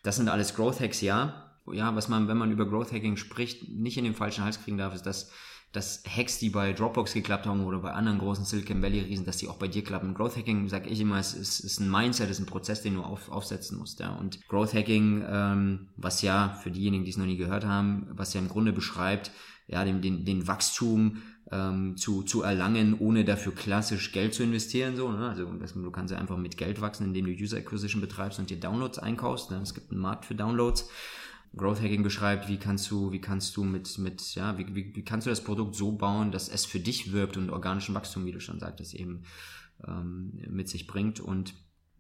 Das sind alles Growth Hacks, ja. Ja, was man, wenn man über Growth Hacking spricht, nicht in den falschen Hals kriegen darf, ist, dass, dass Hacks, die bei Dropbox geklappt haben oder bei anderen großen Silicon Valley Riesen, dass die auch bei dir klappen. Growth Hacking, sage ich immer, ist, ist, ist ein Mindset, ist ein Prozess, den du auf, aufsetzen musst. Ja. Und Growth Hacking, ähm, was ja für diejenigen, die es noch nie gehört haben, was ja im Grunde beschreibt, ja, den, den, den Wachstum ähm, zu, zu erlangen, ohne dafür klassisch Geld zu investieren. So, ne? Also du kannst ja einfach mit Geld wachsen, indem du User Acquisition betreibst und dir Downloads einkaufst. Ne? Es gibt einen Markt für Downloads. Growth Hacking beschreibt, wie kannst du, wie kannst du mit, mit, ja, wie, wie, wie kannst du das Produkt so bauen, dass es für dich wirbt und organischen Wachstum, wie du schon sagtest, eben ähm, mit sich bringt. Und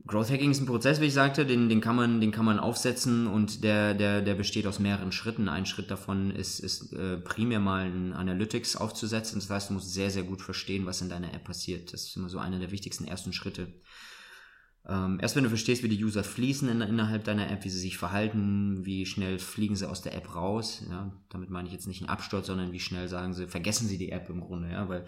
Growth Hacking ist ein Prozess, wie ich sagte, den, den kann man, den kann man aufsetzen und der, der, der besteht aus mehreren Schritten. Ein Schritt davon ist, ist äh, primär mal ein Analytics aufzusetzen. Das heißt, du musst sehr, sehr gut verstehen, was in deiner App passiert. Das ist immer so einer der wichtigsten ersten Schritte. Ähm, erst wenn du verstehst, wie die User fließen in, innerhalb deiner App, wie sie sich verhalten, wie schnell fliegen sie aus der App raus. Ja, damit meine ich jetzt nicht einen Absturz, sondern wie schnell sagen sie, vergessen sie die App im Grunde, ja, weil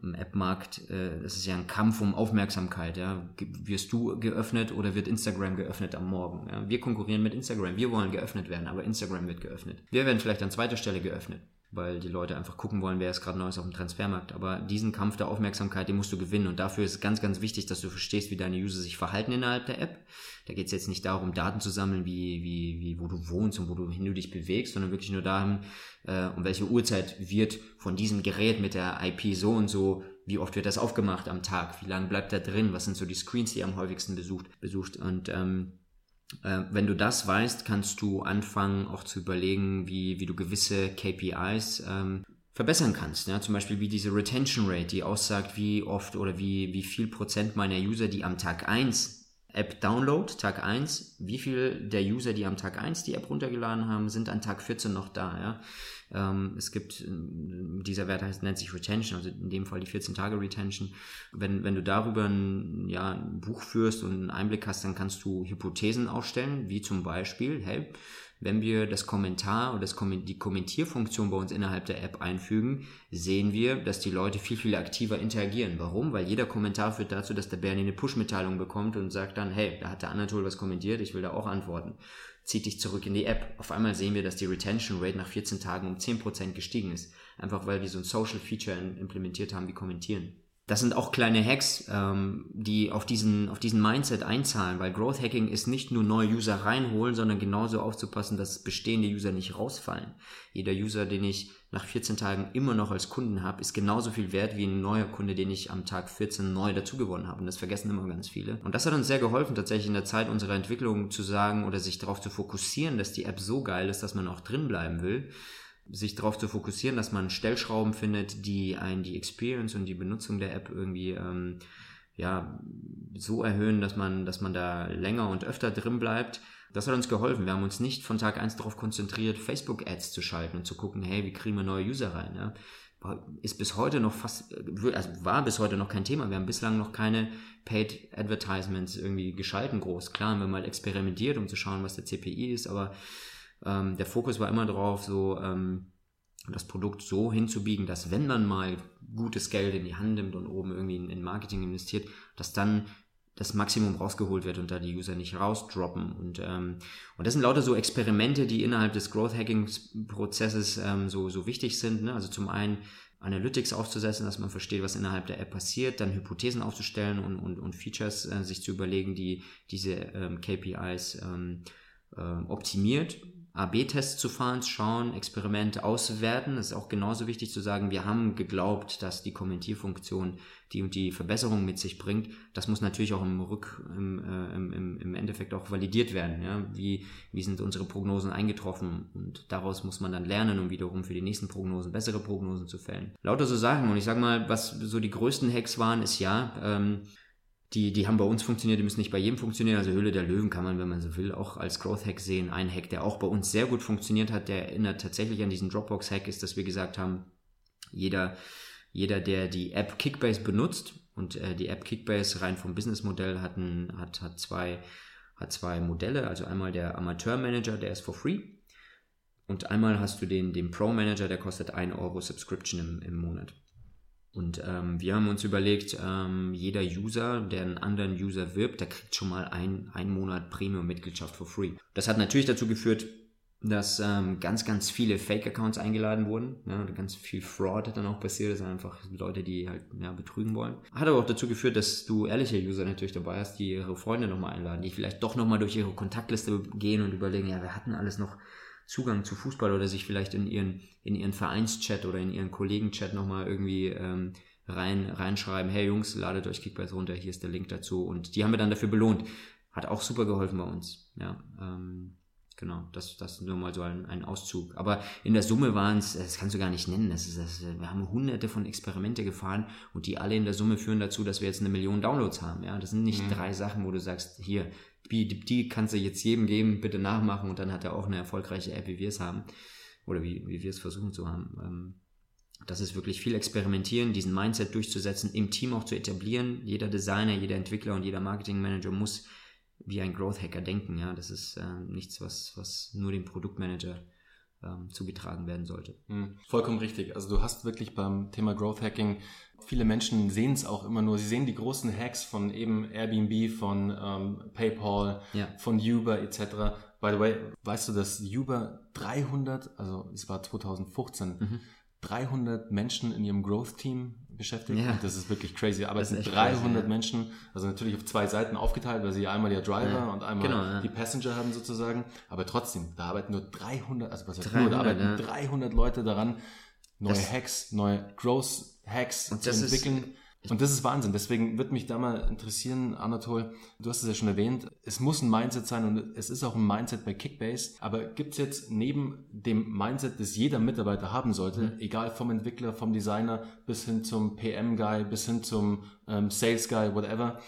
im App-Markt, äh, das ist ja ein Kampf um Aufmerksamkeit. Ja? Wirst du geöffnet oder wird Instagram geöffnet am Morgen? Ja? Wir konkurrieren mit Instagram. Wir wollen geöffnet werden, aber Instagram wird geöffnet. Wir werden vielleicht an zweiter Stelle geöffnet weil die Leute einfach gucken wollen, wer ist gerade Neues auf dem Transfermarkt. Aber diesen Kampf der Aufmerksamkeit, den musst du gewinnen. Und dafür ist ganz, ganz wichtig, dass du verstehst, wie deine User sich verhalten innerhalb der App. Da geht es jetzt nicht darum, Daten zu sammeln, wie, wie, wie, wo du wohnst und wo du hin du dich bewegst, sondern wirklich nur darum, äh, um welche Uhrzeit wird von diesem Gerät mit der IP so und so, wie oft wird das aufgemacht am Tag, wie lange bleibt da drin, was sind so die Screens, die am häufigsten besucht, besucht. Und ähm, äh, wenn du das weißt, kannst du anfangen auch zu überlegen, wie, wie du gewisse KPIs ähm, verbessern kannst. Ja? Zum Beispiel wie diese Retention Rate, die aussagt, wie oft oder wie, wie viel Prozent meiner User, die am Tag 1 App Download, Tag 1, wie viel der User, die am Tag 1 die App runtergeladen haben, sind an Tag 14 noch da. Ja? Ähm, es gibt, äh, dieser Wert heißt, nennt sich Retention, also in dem Fall die 14 Tage Retention. Wenn, wenn du darüber ein, ja, ein Buch führst und einen Einblick hast, dann kannst du Hypothesen aufstellen, wie zum Beispiel, hey, wenn wir das Kommentar oder das, die Kommentierfunktion bei uns innerhalb der App einfügen, sehen wir, dass die Leute viel, viel aktiver interagieren. Warum? Weil jeder Kommentar führt dazu, dass der Bernie eine Push-Mitteilung bekommt und sagt dann, hey, da hat der Anatol was kommentiert, ich will da auch antworten zieht dich zurück in die App. Auf einmal sehen wir, dass die Retention Rate nach 14 Tagen um 10% gestiegen ist. Einfach weil wir so ein Social Feature implementiert haben wie kommentieren. Das sind auch kleine Hacks, ähm, die auf diesen, auf diesen Mindset einzahlen, weil Growth Hacking ist nicht nur neue User reinholen, sondern genauso aufzupassen, dass bestehende User nicht rausfallen. Jeder User, den ich nach 14 Tagen immer noch als Kunden habe, ist genauso viel wert wie ein neuer Kunde, den ich am Tag 14 neu dazugewonnen habe. Und das vergessen immer ganz viele. Und das hat uns sehr geholfen, tatsächlich in der Zeit unserer Entwicklung zu sagen oder sich darauf zu fokussieren, dass die App so geil ist, dass man auch drin bleiben will. Sich darauf zu fokussieren, dass man Stellschrauben findet, die einen die Experience und die Benutzung der App irgendwie ähm, ja, so erhöhen, dass man, dass man da länger und öfter drin bleibt. Das hat uns geholfen. Wir haben uns nicht von Tag eins darauf konzentriert, Facebook-Ads zu schalten und zu gucken, hey, wie kriegen wir neue User rein? Ja? Ist bis heute noch fast, also war bis heute noch kein Thema. Wir haben bislang noch keine Paid Advertisements irgendwie geschalten groß. Klar haben wir mal experimentiert, um zu schauen, was der CPI ist, aber ähm, der Fokus war immer drauf, so ähm, das Produkt so hinzubiegen, dass wenn man mal gutes Geld in die Hand nimmt und oben irgendwie in, in Marketing investiert, dass dann das Maximum rausgeholt wird und da die User nicht rausdroppen. Und, ähm, und das sind lauter so Experimente, die innerhalb des Growth Hacking Prozesses ähm, so, so wichtig sind. Ne? Also zum einen Analytics aufzusetzen, dass man versteht, was innerhalb der App passiert, dann Hypothesen aufzustellen und, und, und Features äh, sich zu überlegen, die diese ähm, KPIs ähm, äh, optimiert AB-Tests zu fahren, schauen, Experimente auszuwerten. Es ist auch genauso wichtig zu sagen, wir haben geglaubt, dass die Kommentierfunktion die und die Verbesserung mit sich bringt. Das muss natürlich auch im Rück, im, äh, im, im Endeffekt auch validiert werden. Ja? Wie, wie sind unsere Prognosen eingetroffen? Und daraus muss man dann lernen, um wiederum für die nächsten Prognosen bessere Prognosen zu fällen. Lauter so Sachen. Und ich sage mal, was so die größten Hacks waren, ist ja, ähm, die, die haben bei uns funktioniert, die müssen nicht bei jedem funktionieren. Also Höhle der Löwen kann man, wenn man so will, auch als Growth Hack sehen. Ein Hack, der auch bei uns sehr gut funktioniert hat, der erinnert tatsächlich an diesen Dropbox Hack, ist, dass wir gesagt haben, jeder, jeder, der die App Kickbase benutzt und äh, die App Kickbase rein vom Businessmodell hat, ein, hat, hat, zwei, hat zwei Modelle. Also einmal der Amateur Manager, der ist for free. Und einmal hast du den, den Pro Manager, der kostet 1 Euro Subscription im, im Monat. Und ähm, wir haben uns überlegt, ähm, jeder User, der einen anderen User wirbt, der kriegt schon mal ein, ein Monat Premium-Mitgliedschaft for free. Das hat natürlich dazu geführt, dass ähm, ganz, ganz viele Fake-Accounts eingeladen wurden. Ja, ganz viel Fraud hat dann auch passiert. Das sind einfach Leute, die halt ja, betrügen wollen. Hat aber auch dazu geführt, dass du ehrliche User natürlich dabei hast, die ihre Freunde nochmal einladen, die vielleicht doch nochmal durch ihre Kontaktliste gehen und überlegen, ja, wir hatten alles noch Zugang zu Fußball oder sich vielleicht in ihren, in ihren Vereinschat oder in ihren Kollegenchat nochmal irgendwie ähm, rein, reinschreiben, hey Jungs, ladet euch Kickbase runter, hier ist der Link dazu. Und die haben wir dann dafür belohnt. Hat auch super geholfen bei uns. Ja, ähm, genau, das, das nur mal so ein, ein Auszug. Aber in der Summe waren es, das kannst du gar nicht nennen, das ist, das, wir haben hunderte von Experimente gefahren und die alle in der Summe führen dazu, dass wir jetzt eine Million Downloads haben. Ja, das sind nicht mhm. drei Sachen, wo du sagst, hier, die, die kannst du jetzt jedem geben, bitte nachmachen und dann hat er auch eine erfolgreiche App, wie wir es haben. Oder wie, wie wir es versuchen zu haben. Ähm, das ist wirklich viel experimentieren, diesen Mindset durchzusetzen, im Team auch zu etablieren. Jeder Designer, jeder Entwickler und jeder Marketingmanager muss wie ein Growth Hacker denken. Ja, das ist äh, nichts, was, was nur dem Produktmanager ähm, zugetragen werden sollte. Mhm. Vollkommen richtig. Also du hast wirklich beim Thema Growth Hacking viele Menschen sehen es auch immer nur. Sie sehen die großen Hacks von eben Airbnb, von ähm, PayPal, ja. von Uber etc. By the way, weißt du, dass Uber 300, also es war 2015, mhm. 300 Menschen in ihrem Growth-Team beschäftigt. Ja. Das ist wirklich crazy. Aber es sind 300 crazy, ja. Menschen, also natürlich auf zwei Seiten aufgeteilt, weil sie einmal der Driver ja. und einmal genau, die Passenger haben sozusagen. Aber trotzdem, da arbeiten nur 300, also was heißt 300, nur, da arbeiten 300 Leute daran, neue das Hacks, neue Growth-Hacks zu entwickeln. Ist, und das ist Wahnsinn. Deswegen würde mich da mal interessieren, Anatol, du hast es ja schon erwähnt, es muss ein Mindset sein und es ist auch ein Mindset bei Kickbase. Aber gibt es jetzt neben dem Mindset, das jeder Mitarbeiter haben sollte, mhm. egal vom Entwickler, vom Designer bis hin zum PM-Guy, bis hin zum ähm, Sales-Guy, whatever,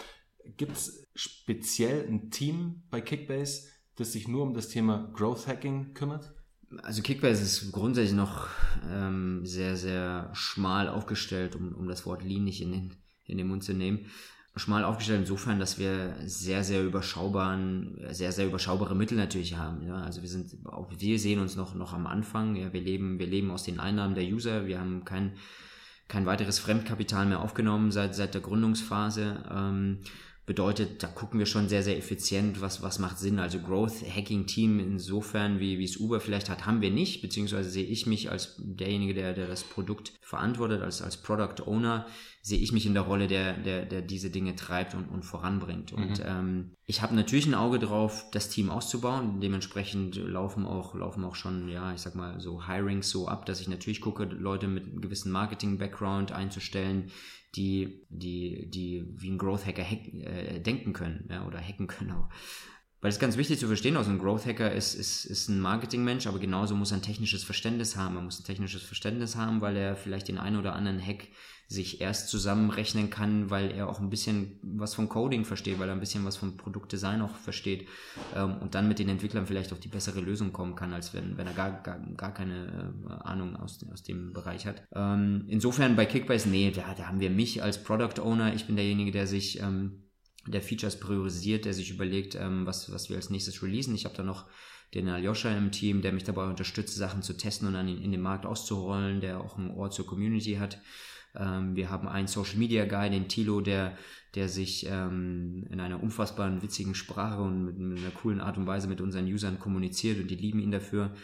gibt es speziell ein Team bei Kickbase, das sich nur um das Thema Growth Hacking kümmert? Also Kickbase ist grundsätzlich noch ähm, sehr, sehr schmal aufgestellt, um, um das Wort Lean nicht in den, in den Mund zu nehmen. Schmal aufgestellt insofern, dass wir sehr, sehr überschaubaren, sehr, sehr überschaubare Mittel natürlich haben. Ja? Also wir sind, auch wir sehen uns noch, noch am Anfang. Ja? Wir leben, wir leben aus den Einnahmen der User. Wir haben kein, kein weiteres Fremdkapital mehr aufgenommen seit, seit der Gründungsphase. Ähm, bedeutet, da gucken wir schon sehr, sehr effizient, was, was macht Sinn. Also Growth Hacking Team insofern, wie, wie es Uber vielleicht hat, haben wir nicht, beziehungsweise sehe ich mich als derjenige, der, der das Produkt verantwortet, als, als Product Owner, sehe ich mich in der Rolle, der, der, der diese Dinge treibt und, und voranbringt. Und mhm. ähm, ich habe natürlich ein Auge drauf, das Team auszubauen. Dementsprechend laufen auch, laufen auch schon, ja, ich sag mal, so Hirings so ab, dass ich natürlich gucke, Leute mit einem gewissen Marketing-Background einzustellen, die, die, die wie ein Growth Hacker hack, äh, denken können ja, oder hacken können auch. Weil es ganz wichtig zu verstehen, also ein Growth Hacker ist, ist, ist ein Marketingmensch, aber genauso muss er ein technisches Verständnis haben. Er muss ein technisches Verständnis haben, weil er vielleicht den einen oder anderen Hack sich erst zusammenrechnen kann, weil er auch ein bisschen was vom Coding versteht, weil er ein bisschen was vom Produktdesign auch versteht ähm, und dann mit den Entwicklern vielleicht auf die bessere Lösung kommen kann, als wenn, wenn er gar, gar, gar keine äh, Ahnung aus, aus dem Bereich hat. Ähm, insofern bei Kickbase, nee, da, da haben wir mich als Product Owner, ich bin derjenige, der sich ähm, der Features priorisiert, der sich überlegt, ähm, was, was wir als nächstes releasen. Ich habe da noch den Aljoscha im Team, der mich dabei unterstützt, Sachen zu testen und dann in, in den Markt auszurollen, der auch ein Ohr zur Community hat. Ähm, wir haben einen Social Media Guy, den Tilo, der, der sich ähm, in einer unfassbaren, witzigen Sprache und mit, mit, einer coolen Art und Weise mit unseren Usern kommuniziert und die lieben ihn dafür.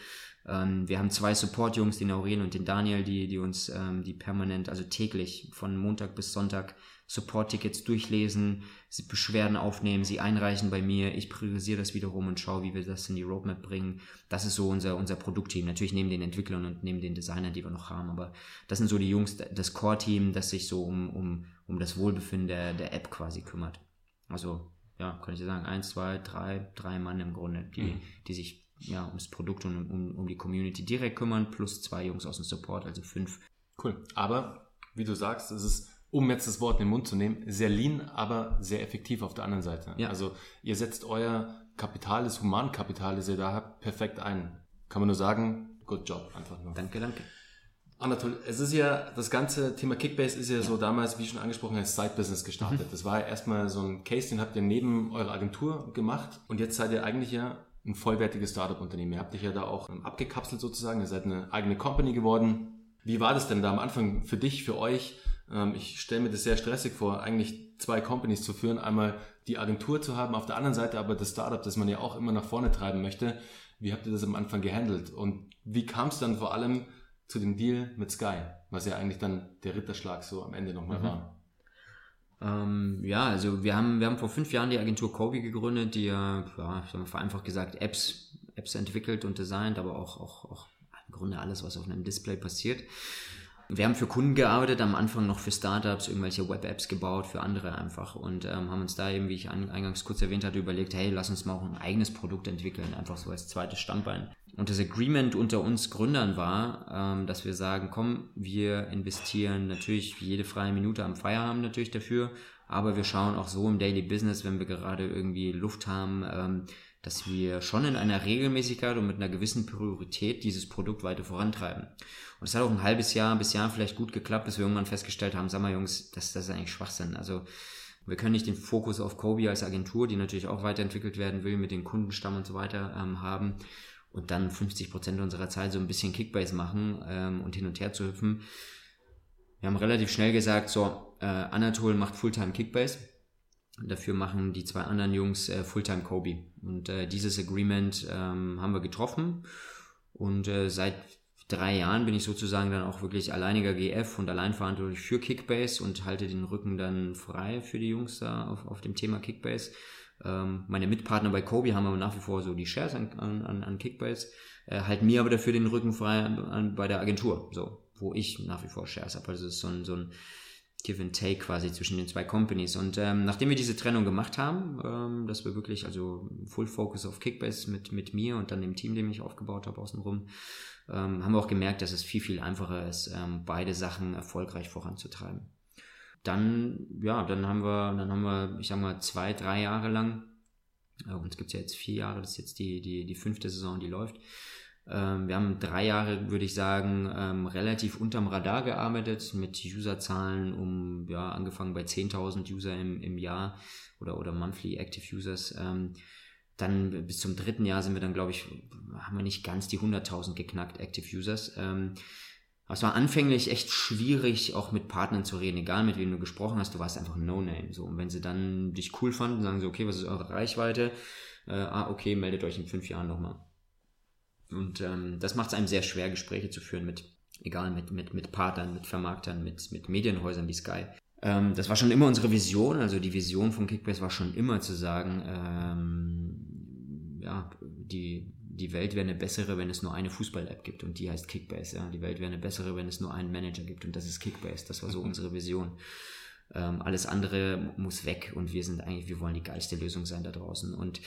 Ähm, wir haben zwei Support-Jungs, den Aurel und den Daniel, die, die uns, ähm, die permanent, also täglich von Montag bis Sonntag Support-Tickets durchlesen, Beschwerden aufnehmen, sie einreichen bei mir, ich priorisiere das wiederum und schaue, wie wir das in die Roadmap bringen. Das ist so unser, unser Produktteam. Natürlich neben den Entwicklern und neben den Designern, die wir noch haben, aber das sind so die Jungs, das Core-Team, das sich so um, um, um das Wohlbefinden der, der App quasi kümmert. Also, ja, kann ich sagen, eins, zwei, drei, drei Mann im Grunde, die, mhm. die sich ja, ums Produkt und um, um die Community direkt kümmern, plus zwei Jungs aus dem Support, also fünf. Cool. Aber, wie du sagst, es ist um jetzt das Wort in den Mund zu nehmen, sehr lean, aber sehr effektiv auf der anderen Seite. Ja. Also ihr setzt euer Kapital, das Humankapital, das ihr da habt, perfekt ein. Kann man nur sagen, good job, einfach nur. Danke, danke. Anatol, es ist ja, das ganze Thema Kickbase ist ja, ja. so damals, wie schon angesprochen, als Side-Business gestartet. Mhm. Das war ja erstmal so ein Case, den habt ihr neben eurer Agentur gemacht und jetzt seid ihr eigentlich ja ein vollwertiges Startup-Unternehmen. Ihr habt dich ja da auch abgekapselt sozusagen, ihr seid eine eigene Company geworden. Wie war das denn da am Anfang für dich, für euch? Ähm, ich stelle mir das sehr stressig vor, eigentlich zwei Companies zu führen. Einmal die Agentur zu haben, auf der anderen Seite aber das Startup, das man ja auch immer nach vorne treiben möchte. Wie habt ihr das am Anfang gehandelt? Und wie kam es dann vor allem zu dem Deal mit Sky, was ja eigentlich dann der Ritterschlag so am Ende nochmal mhm. war? Ähm, ja, also wir haben, wir haben vor fünf Jahren die Agentur Kobi gegründet, die ja, vereinfacht gesagt, Apps, Apps entwickelt und designt, aber auch, auch, auch im Grunde alles, was auf einem Display passiert. Wir haben für Kunden gearbeitet, am Anfang noch für Startups, irgendwelche Web-Apps gebaut, für andere einfach und ähm, haben uns da eben, wie ich eingangs kurz erwähnt hatte, überlegt, hey, lass uns mal auch ein eigenes Produkt entwickeln, einfach so als zweites Standbein. Und das Agreement unter uns Gründern war, ähm, dass wir sagen, komm, wir investieren natürlich jede freie Minute am Feierabend natürlich dafür, aber wir schauen auch so im Daily Business, wenn wir gerade irgendwie Luft haben, ähm, dass wir schon in einer Regelmäßigkeit und mit einer gewissen Priorität dieses Produkt weiter vorantreiben. Und es hat auch ein halbes Jahr bis Jahr vielleicht gut geklappt, bis wir irgendwann festgestellt haben, sag mal Jungs, das, das ist eigentlich Schwachsinn. Also wir können nicht den Fokus auf Kobe als Agentur, die natürlich auch weiterentwickelt werden will, mit den Kundenstamm und so weiter ähm, haben und dann 50 Prozent unserer Zeit so ein bisschen Kickbase machen ähm, und hin und her zu hüpfen. Wir haben relativ schnell gesagt, so, äh, Anatol macht Fulltime Kickbase Dafür machen die zwei anderen Jungs äh, Fulltime Kobe. Und äh, dieses Agreement ähm, haben wir getroffen. Und äh, seit drei Jahren bin ich sozusagen dann auch wirklich alleiniger GF und allein verantwortlich für Kickbase und halte den Rücken dann frei für die Jungs da auf, auf dem Thema Kickbase. Ähm, meine Mitpartner bei Kobe haben aber nach wie vor so die Shares an, an, an Kickbase, äh, halten mir aber dafür den Rücken frei an, an, bei der Agentur, so, wo ich nach wie vor Shares habe. Also es ist so ein, so ein Give and Take quasi zwischen den zwei Companies. Und ähm, nachdem wir diese Trennung gemacht haben, ähm, dass wir wirklich also Full Focus auf Kickbase mit, mit mir und dann dem Team, dem ich aufgebaut habe, außenrum, ähm, haben wir auch gemerkt, dass es viel, viel einfacher ist, ähm, beide Sachen erfolgreich voranzutreiben. Dann, ja, dann haben wir, dann haben wir, ich sag mal, zwei, drei Jahre lang, äh, uns gibt's ja jetzt vier Jahre, das ist jetzt die, die, die fünfte Saison, die läuft, wir haben drei Jahre, würde ich sagen, ähm, relativ unterm Radar gearbeitet mit Userzahlen um, ja, angefangen bei 10.000 User im, im Jahr oder, oder Monthly Active Users. Ähm, dann bis zum dritten Jahr sind wir dann, glaube ich, haben wir nicht ganz die 100.000 geknackt Active Users. aber es war anfänglich echt schwierig, auch mit Partnern zu reden, egal mit wem du gesprochen hast, du warst einfach ein No-Name. So, und wenn sie dann dich cool fanden, sagen sie, okay, was ist eure Reichweite? Äh, ah, okay, meldet euch in fünf Jahren nochmal. Und ähm, das macht es einem sehr schwer, Gespräche zu führen mit, egal, mit, mit, mit Partnern, mit Vermarktern, mit, mit Medienhäusern wie Sky. Ähm, das war schon immer unsere Vision, also die Vision von Kickbase war schon immer zu sagen, ähm, ja, die, die Welt wäre eine bessere, wenn es nur eine Fußball-App gibt und die heißt Kickbase. Ja. Die Welt wäre eine bessere, wenn es nur einen Manager gibt und das ist Kickbase. Das war so unsere Vision. Ähm, alles andere muss weg und wir sind eigentlich, wir wollen die geilste Lösung sein da draußen. Und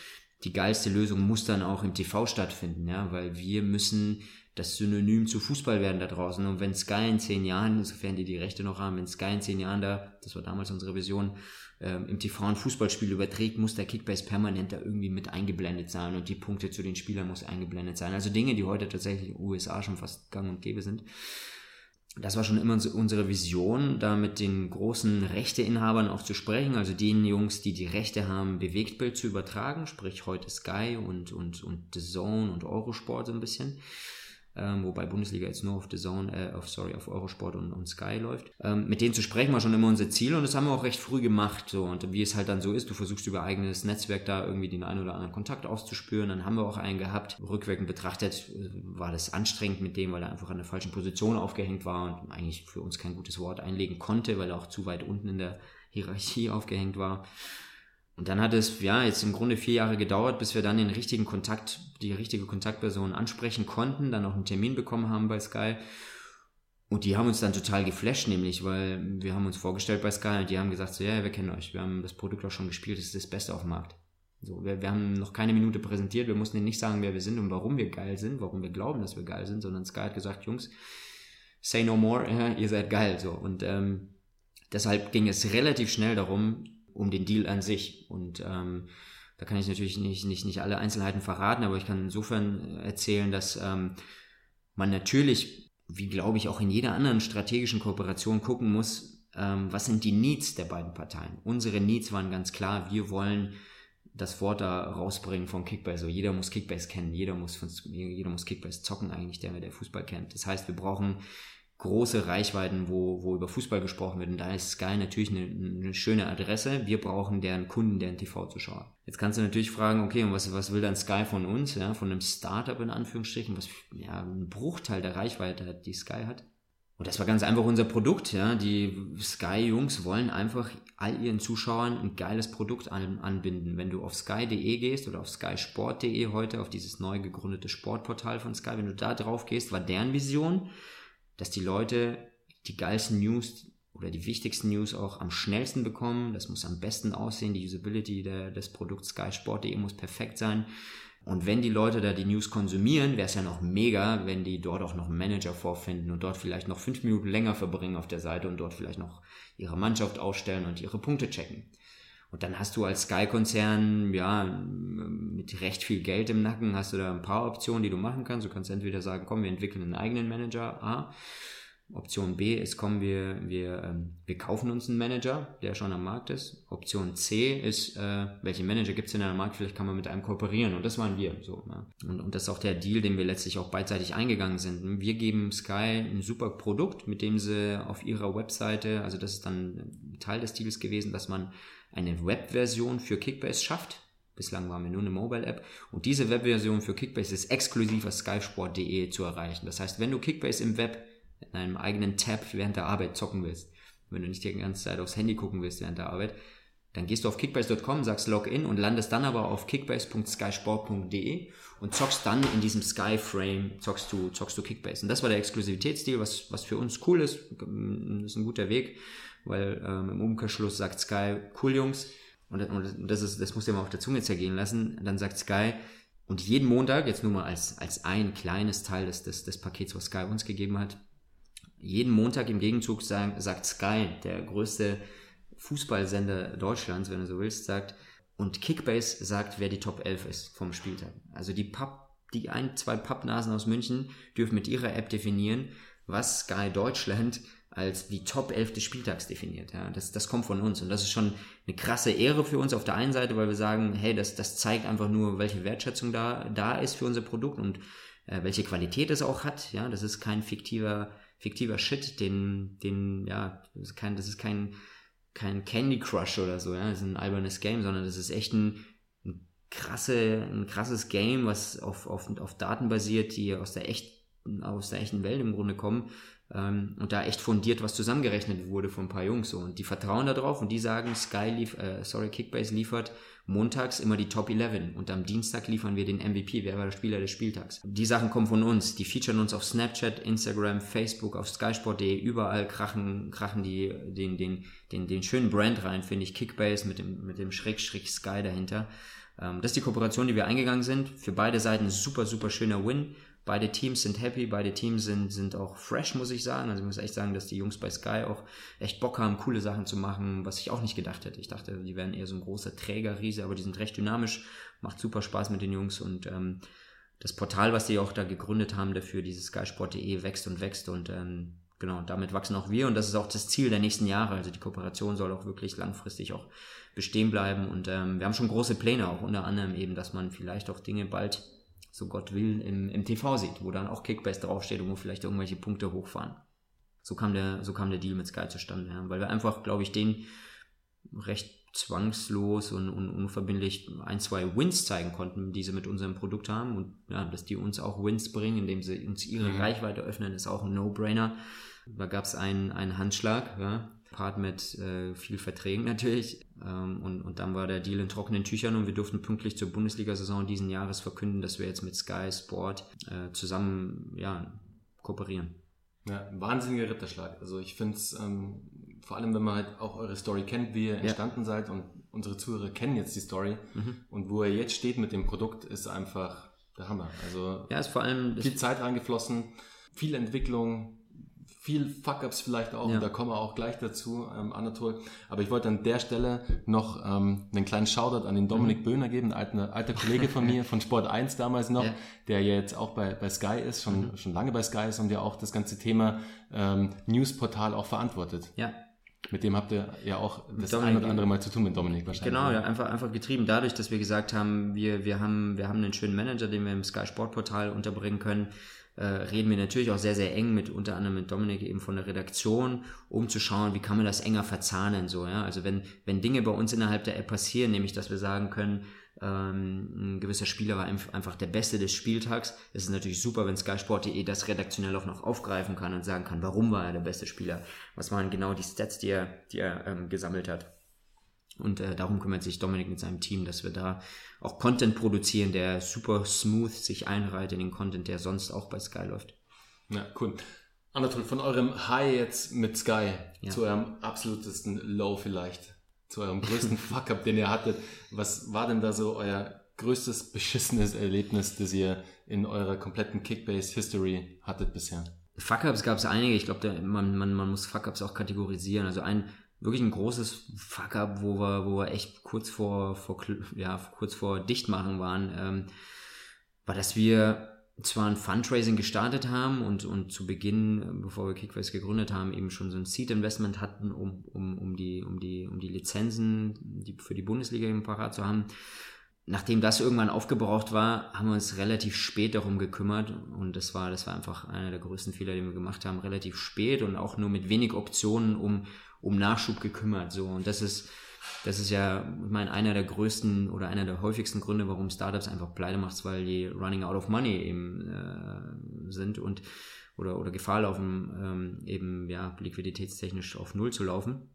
die geilste Lösung muss dann auch im TV stattfinden, ja, weil wir müssen das Synonym zu Fußball werden da draußen. Und wenn Sky in zehn Jahren, sofern die die Rechte noch haben, wenn Sky in zehn Jahren da, das war damals unsere Vision, ähm, im TV ein Fußballspiel überträgt, muss der Kickbase permanent da irgendwie mit eingeblendet sein und die Punkte zu den Spielern muss eingeblendet sein. Also Dinge, die heute tatsächlich in den USA schon fast gang und gäbe sind. Das war schon immer unsere Vision, da mit den großen Rechteinhabern auch zu sprechen, also den Jungs, die die Rechte haben, Bewegtbild zu übertragen, sprich heute Sky und, und, und The Zone und Eurosport so ein bisschen ähm, wobei Bundesliga jetzt nur auf The Zone, äh, auf, sorry, auf Eurosport und, und Sky läuft. Ähm, mit denen zu sprechen war schon immer unser Ziel und das haben wir auch recht früh gemacht. So. Und wie es halt dann so ist, du versuchst über eigenes Netzwerk da irgendwie den einen oder anderen Kontakt auszuspüren. Dann haben wir auch einen gehabt. Rückwirkend betrachtet äh, war das anstrengend mit dem, weil er einfach an der falschen Position aufgehängt war und eigentlich für uns kein gutes Wort einlegen konnte, weil er auch zu weit unten in der Hierarchie aufgehängt war. Und dann hat es ja jetzt im Grunde vier Jahre gedauert, bis wir dann den richtigen Kontakt, die richtige Kontaktperson ansprechen konnten, dann auch einen Termin bekommen haben bei Sky. Und die haben uns dann total geflasht, nämlich, weil wir haben uns vorgestellt bei Sky und die haben gesagt, so, ja, wir kennen euch, wir haben das Produkt auch schon gespielt, das ist das Beste auf dem Markt. So, wir, wir haben noch keine Minute präsentiert, wir mussten ihnen nicht sagen, wer wir sind und warum wir geil sind, warum wir glauben, dass wir geil sind, sondern Sky hat gesagt, Jungs, say no more, ihr seid geil. So. Und ähm, deshalb ging es relativ schnell darum, um den Deal an sich. Und ähm, da kann ich natürlich nicht, nicht, nicht alle Einzelheiten verraten, aber ich kann insofern erzählen, dass ähm, man natürlich, wie glaube ich auch in jeder anderen strategischen Kooperation gucken muss, ähm, was sind die Needs der beiden Parteien. Unsere Needs waren ganz klar, wir wollen das Wort da rausbringen von Kickbase. So, jeder muss Kickbase kennen, jeder muss, jeder muss Kickbase zocken eigentlich, der, der Fußball kennt. Das heißt, wir brauchen große Reichweiten, wo, wo über Fußball gesprochen wird. Und da ist Sky natürlich eine, eine schöne Adresse. Wir brauchen deren Kunden, deren TV-Zuschauer. Jetzt kannst du natürlich fragen, okay, und was, was will dann Sky von uns, ja, von einem Startup in Anführungsstrichen, was ja ein Bruchteil der Reichweite hat, die Sky hat. Und das war ganz einfach unser Produkt, ja. Die Sky-Jungs wollen einfach all ihren Zuschauern ein geiles Produkt an, anbinden. Wenn du auf sky.de gehst oder auf skysport.de heute, auf dieses neu gegründete Sportportal von Sky, wenn du da drauf gehst, war deren Vision, dass die Leute die geilsten News oder die wichtigsten News auch am schnellsten bekommen. Das muss am besten aussehen. Die Usability der, des Produkts Sky Sport.de muss perfekt sein. Und wenn die Leute da die News konsumieren, wäre es ja noch mega, wenn die dort auch noch einen Manager vorfinden und dort vielleicht noch fünf Minuten länger verbringen auf der Seite und dort vielleicht noch ihre Mannschaft ausstellen und ihre Punkte checken. Und dann hast du als Sky-Konzern, ja, mit recht viel Geld im Nacken, hast du da ein paar Optionen, die du machen kannst. Du kannst entweder sagen, komm, wir entwickeln einen eigenen Manager, A. Option B ist, komm, wir, wir, ähm, wir kaufen uns einen Manager, der schon am Markt ist. Option C ist, äh, welche Manager gibt es denn am Markt? Vielleicht kann man mit einem kooperieren. Und das waren wir. So, ne? und, und das ist auch der Deal, den wir letztlich auch beidseitig eingegangen sind. Wir geben Sky ein super Produkt, mit dem sie auf ihrer Webseite, also das ist dann Teil des Deals gewesen, dass man eine Webversion für Kickbase schafft. Bislang waren wir nur eine Mobile-App. Und diese Webversion für Kickbase ist exklusiv auf skysport.de zu erreichen. Das heißt, wenn du Kickbase im Web in einem eigenen Tab während der Arbeit zocken willst, wenn du nicht die ganze Zeit aufs Handy gucken willst während der Arbeit, dann gehst du auf kickbase.com, sagst Login und landest dann aber auf kickbase.skysport.de und zockst dann in diesem Sky-Frame, zockst du, zockst du Kickbase. Und das war der Exklusivitätsstil, was, was für uns cool ist. Das ist ein guter Weg weil ähm, im Umkehrschluss sagt Sky, cool Jungs, und, und das, ist, das muss ihr mal auf der Zunge zergehen lassen, dann sagt Sky, und jeden Montag, jetzt nur mal als, als ein kleines Teil des, des, des Pakets, was Sky uns gegeben hat, jeden Montag im Gegenzug sagen, sagt Sky, der größte Fußballsender Deutschlands, wenn du so willst, sagt, und Kickbase sagt, wer die Top 11 ist vom Spieltag. Also die Pub, die ein, zwei Pappnasen aus München dürfen mit ihrer App definieren, was Sky Deutschland als die Top 11 des Spieltags definiert. Ja, das, das kommt von uns und das ist schon eine krasse Ehre für uns auf der einen Seite, weil wir sagen, hey, das, das zeigt einfach nur, welche Wertschätzung da, da ist für unser Produkt und äh, welche Qualität es auch hat. Ja, das ist kein fiktiver, fiktiver Shit, den, den, ja, das ist kein, das ist kein, kein Candy Crush oder so, ja, das ist ein albernes Game, sondern das ist echt ein, ein krasse, ein krasses Game, was auf, auf, auf Daten basiert, die aus der echt, aus der echten Welt im Grunde kommen ähm, und da echt fundiert was zusammengerechnet wurde von ein paar Jungs so und die vertrauen darauf und die sagen, Sky lief, äh, sorry, Kickbase liefert montags immer die Top 11 und am Dienstag liefern wir den MVP, wer war der Spieler des Spieltags. Die Sachen kommen von uns, die featuren uns auf Snapchat, Instagram, Facebook, auf skysport.de, überall krachen, krachen die den, den, den, den schönen Brand rein, finde ich, Kickbase mit dem, mit dem Schräg-Schräg Sky dahinter. Ähm, das ist die Kooperation, die wir eingegangen sind. Für beide Seiten super, super schöner Win. Beide Teams sind happy, beide Teams sind, sind auch fresh, muss ich sagen. Also ich muss echt sagen, dass die Jungs bei Sky auch echt Bock haben, coole Sachen zu machen, was ich auch nicht gedacht hätte. Ich dachte, die wären eher so ein großer Trägerriese, aber die sind recht dynamisch, macht super Spaß mit den Jungs und ähm, das Portal, was die auch da gegründet haben dafür, dieses skysport.de, wächst und wächst und ähm, genau, damit wachsen auch wir und das ist auch das Ziel der nächsten Jahre. Also die Kooperation soll auch wirklich langfristig auch bestehen bleiben und ähm, wir haben schon große Pläne auch, unter anderem eben, dass man vielleicht auch Dinge bald so Gott will, im, im TV sieht, wo dann auch Kickbase draufsteht und wo vielleicht irgendwelche Punkte hochfahren. So kam der, so kam der Deal mit Sky zustande, ja. weil wir einfach, glaube ich, den recht zwangslos und, und unverbindlich ein, zwei Wins zeigen konnten, die sie mit unserem Produkt haben und ja, dass die uns auch Wins bringen, indem sie uns ihre mhm. Reichweite öffnen, ist auch ein No-Brainer. Da gab es einen, einen Handschlag, ja, Part mit äh, viel Verträgen natürlich. Ähm, und, und dann war der Deal in trockenen Tüchern und wir durften pünktlich zur Bundesliga-Saison diesen Jahres verkünden, dass wir jetzt mit Sky Sport äh, zusammen ja, kooperieren. Ja, wahnsinniger Ritterschlag. Also ich finde es, ähm, vor allem wenn man halt auch eure Story kennt, wie ihr ja. entstanden seid und unsere Zuhörer kennen jetzt die Story mhm. und wo ihr jetzt steht mit dem Produkt, ist einfach der Hammer. Also ja, ist vor allem viel Zeit reingeflossen, viel Entwicklung, viel Fuck-Ups vielleicht auch, ja. und da kommen wir auch gleich dazu, ähm, Anatol. Aber ich wollte an der Stelle noch ähm, einen kleinen Shoutout an den Dominik mhm. Böhner geben, ein alter, alter Kollege von mir, von Sport 1 damals noch, ja. der jetzt auch bei, bei Sky ist, schon, mhm. schon lange bei Sky ist und der auch das ganze Thema ähm, Newsportal auch verantwortet. Ja. Mit dem habt ihr ja auch das Dominik, ein oder andere Mal zu tun mit Dominik wahrscheinlich. Genau, ja, einfach, einfach getrieben dadurch, dass wir gesagt haben, wir, wir haben, wir haben einen schönen Manager, den wir im Sky Sport Portal unterbringen können äh, reden wir natürlich auch sehr, sehr eng mit unter anderem mit Dominik eben von der Redaktion, um zu schauen, wie kann man das enger verzahnen, so, ja. Also wenn, wenn Dinge bei uns innerhalb der App passieren, nämlich dass wir sagen können, ähm, ein gewisser Spieler war einfach der Beste des Spieltags. Es ist natürlich super, wenn skysport.de das redaktionell auch noch aufgreifen kann und sagen kann, warum war er der beste Spieler? Was waren genau die Stats, die er, die er ähm, gesammelt hat? Und äh, darum kümmert sich Dominik mit seinem Team, dass wir da auch Content produzieren, der super smooth sich einreiht in den Content, der sonst auch bei Sky läuft. Ja, cool. Anatol, von eurem High jetzt mit Sky ja. zu eurem absolutesten Low vielleicht, zu eurem größten Fuck-up, den ihr hattet. Was war denn da so euer größtes beschissenes Erlebnis, das ihr in eurer kompletten Kickbase-History hattet bisher? Fuck-ups gab es einige. Ich glaube, man, man, man muss Fuck-ups auch kategorisieren. Also ein wirklich ein großes Fuck-up, wo wir, wo wir echt kurz vor, vor, ja, kurz vor Dichtmachen waren, ähm, war, dass wir zwar ein Fundraising gestartet haben und, und zu Beginn, bevor wir Kickbase gegründet haben, eben schon so ein Seed-Investment hatten, um, um, um, die, um, die, um die Lizenzen die für die Bundesliga eben parat zu haben. Nachdem das irgendwann aufgebraucht war, haben wir uns relativ spät darum gekümmert und das war, das war einfach einer der größten Fehler, den wir gemacht haben, relativ spät und auch nur mit wenig Optionen, um, um Nachschub gekümmert. So. Und das ist, das ist ja, ich meine, einer der größten oder einer der häufigsten Gründe, warum Startups einfach pleite macht, weil die running out of money eben äh, sind und oder, oder Gefahr laufen, ähm, eben ja, liquiditätstechnisch auf Null zu laufen.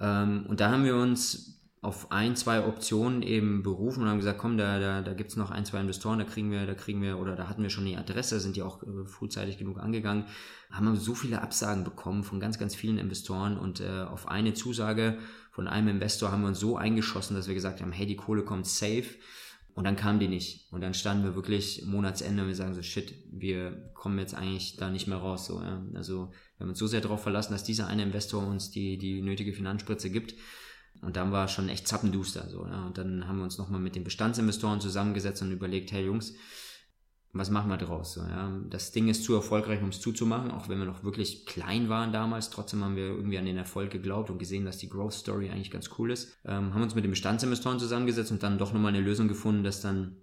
Ähm, und da haben wir uns auf ein, zwei Optionen eben berufen und haben gesagt, komm, da, da, da gibt's noch ein, zwei Investoren, da kriegen wir, da kriegen wir, oder da hatten wir schon die Adresse, sind die auch äh, frühzeitig genug angegangen, haben wir so viele Absagen bekommen von ganz, ganz vielen Investoren und äh, auf eine Zusage von einem Investor haben wir uns so eingeschossen, dass wir gesagt haben, hey, die Kohle kommt safe. Und dann kam die nicht. Und dann standen wir wirklich Monatsende und wir sagen so, shit, wir kommen jetzt eigentlich da nicht mehr raus. So, ja. Also wir haben uns so sehr darauf verlassen, dass dieser eine Investor uns die, die nötige Finanzspritze gibt, und dann war schon echt zappenduster. So, ja. Und dann haben wir uns nochmal mit den Bestandsinvestoren zusammengesetzt und überlegt, hey Jungs, was machen wir draus? So, ja. Das Ding ist zu erfolgreich, um es zuzumachen, auch wenn wir noch wirklich klein waren damals. Trotzdem haben wir irgendwie an den Erfolg geglaubt und gesehen, dass die Growth Story eigentlich ganz cool ist. Ähm, haben uns mit den Bestandsinvestoren zusammengesetzt und dann doch nochmal eine Lösung gefunden, dass dann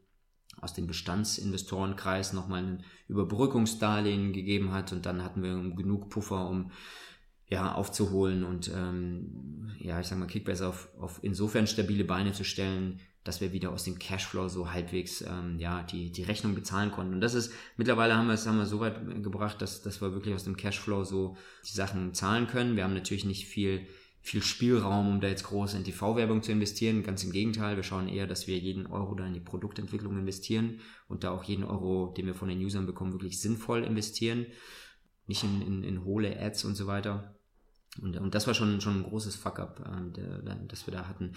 aus dem Bestandsinvestorenkreis nochmal ein Überbrückungsdarlehen gegeben hat und dann hatten wir genug Puffer, um ja, aufzuholen und ähm, ja, ich sag mal, Kickbase auf, auf insofern stabile Beine zu stellen, dass wir wieder aus dem Cashflow so halbwegs ähm, ja, die, die Rechnung bezahlen konnten. Und das ist, mittlerweile haben wir es haben wir so weit gebracht, dass, dass wir wirklich aus dem Cashflow so die Sachen zahlen können. Wir haben natürlich nicht viel, viel Spielraum, um da jetzt groß in TV-Werbung zu investieren. Ganz im Gegenteil, wir schauen eher, dass wir jeden Euro da in die Produktentwicklung investieren und da auch jeden Euro, den wir von den Usern bekommen, wirklich sinnvoll investieren. Nicht in, in, in hohle Ads und so weiter. Und, und das war schon, schon ein großes Fuck-up, äh, das wir da hatten.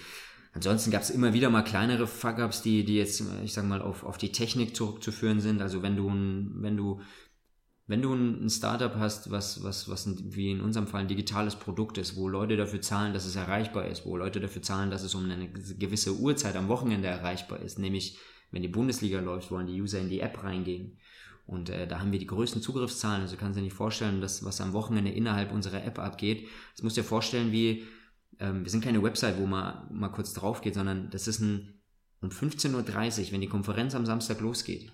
Ansonsten gab es immer wieder mal kleinere Fuck-ups, die, die jetzt, ich sag mal, auf, auf die Technik zurückzuführen sind. Also wenn du ein, wenn du, wenn du ein Startup hast, was, was, was wie in unserem Fall ein digitales Produkt ist, wo Leute dafür zahlen, dass es erreichbar ist, wo Leute dafür zahlen, dass es um eine gewisse Uhrzeit am Wochenende erreichbar ist, nämlich wenn die Bundesliga läuft, wollen die User in die App reingehen. Und äh, da haben wir die größten Zugriffszahlen. Also kannst du dir nicht vorstellen, dass was am Wochenende innerhalb unserer App abgeht. Das musst du dir vorstellen, wie ähm, wir sind keine Website, wo man mal kurz drauf geht, sondern das ist ein um 15.30 Uhr, wenn die Konferenz am Samstag losgeht,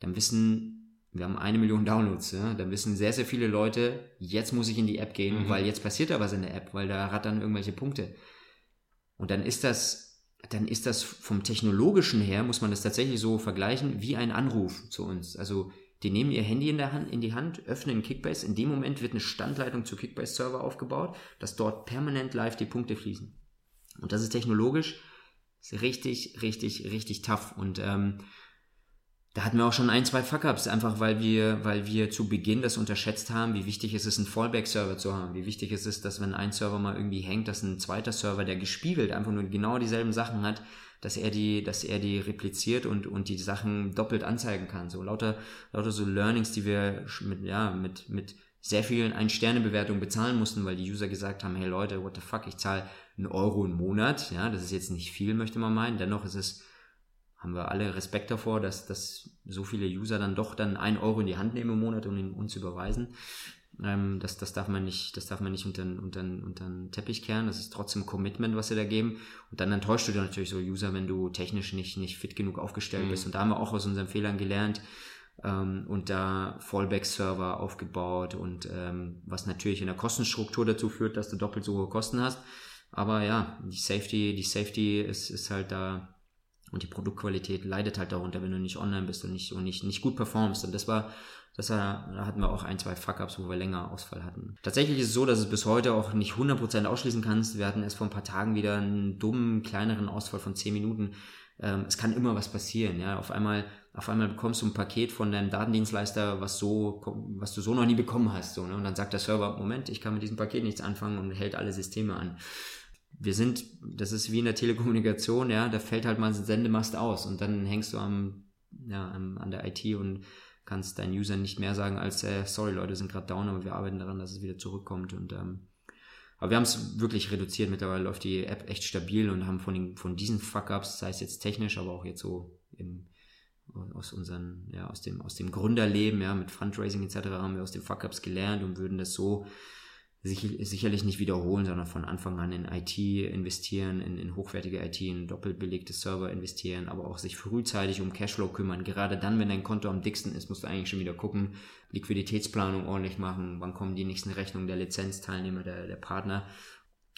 dann wissen, wir haben eine Million Downloads, ja, dann wissen sehr, sehr viele Leute, jetzt muss ich in die App gehen, mhm. weil jetzt passiert da was in der App, weil da hat dann irgendwelche Punkte. Und dann ist das, dann ist das vom technologischen her, muss man das tatsächlich so vergleichen, wie ein Anruf zu uns. Also die nehmen ihr Handy in, der Hand, in die Hand, öffnen Kickbase. In dem Moment wird eine Standleitung zu Kickbase-Server aufgebaut, dass dort permanent live die Punkte fließen. Und das ist technologisch richtig, richtig, richtig tough. Und ähm, da hatten wir auch schon ein, zwei Fuck-Ups, einfach weil wir, weil wir zu Beginn das unterschätzt haben, wie wichtig es ist, einen Fallback-Server zu haben, wie wichtig es ist, dass wenn ein Server mal irgendwie hängt, dass ein zweiter Server, der gespiegelt einfach nur genau dieselben Sachen hat, dass er die, dass er die repliziert und, und die Sachen doppelt anzeigen kann. So lauter, lauter so Learnings, die wir mit, ja, mit, mit sehr vielen Ein-Sterne-Bewertungen bezahlen mussten, weil die User gesagt haben, hey Leute, what the fuck, ich zahle einen Euro im Monat. Ja, das ist jetzt nicht viel, möchte man meinen. Dennoch ist es, haben wir alle Respekt davor, dass, dass so viele User dann doch dann ein Euro in die Hand nehmen im Monat, um ihn uns überweisen. Ähm, das, das darf man nicht, das darf man nicht unter, unter, unter den Teppich kehren. Das ist trotzdem Commitment, was sie da geben. Und dann enttäuscht du dir natürlich so User, wenn du technisch nicht, nicht fit genug aufgestellt mhm. bist. Und da haben wir auch aus unseren Fehlern gelernt ähm, und da Fallback-Server aufgebaut und ähm, was natürlich in der Kostenstruktur dazu führt, dass du doppelt so hohe Kosten hast. Aber ja, die Safety, die Safety ist, ist halt da und die Produktqualität leidet halt darunter, wenn du nicht online bist und nicht, und nicht, nicht gut performst. Und das war das war, da hatten wir auch ein, zwei Fuck-Ups, wo wir länger Ausfall hatten. Tatsächlich ist es so, dass es bis heute auch nicht 100% ausschließen kannst. Wir hatten erst vor ein paar Tagen wieder einen dummen, kleineren Ausfall von 10 Minuten. Ähm, es kann immer was passieren, ja. Auf einmal, auf einmal bekommst du ein Paket von deinem Datendienstleister, was so, was du so noch nie bekommen hast, so, ne? Und dann sagt der Server, Moment, ich kann mit diesem Paket nichts anfangen und hält alle Systeme an wir sind, das ist wie in der Telekommunikation, ja, da fällt halt mal ein Sendemast aus und dann hängst du am, ja, an der IT und kannst deinen Usern nicht mehr sagen als, äh, sorry Leute, sind gerade down, aber wir arbeiten daran, dass es wieder zurückkommt. Und ähm, aber wir haben es wirklich reduziert. Mittlerweile läuft die App echt stabil und haben von, den, von diesen Fuck-Ups, sei es jetzt technisch, aber auch jetzt so im, aus unseren, ja, aus dem, aus dem Gründerleben, ja, mit Fundraising etc. haben wir aus den Fuck-Ups gelernt und würden das so sicherlich nicht wiederholen, sondern von Anfang an in IT investieren, in, in hochwertige IT, in doppelt belegte Server investieren, aber auch sich frühzeitig um Cashflow kümmern. Gerade dann, wenn dein Konto am dicksten ist, musst du eigentlich schon wieder gucken, Liquiditätsplanung ordentlich machen, wann kommen die nächsten Rechnungen der Lizenzteilnehmer, der, der Partner.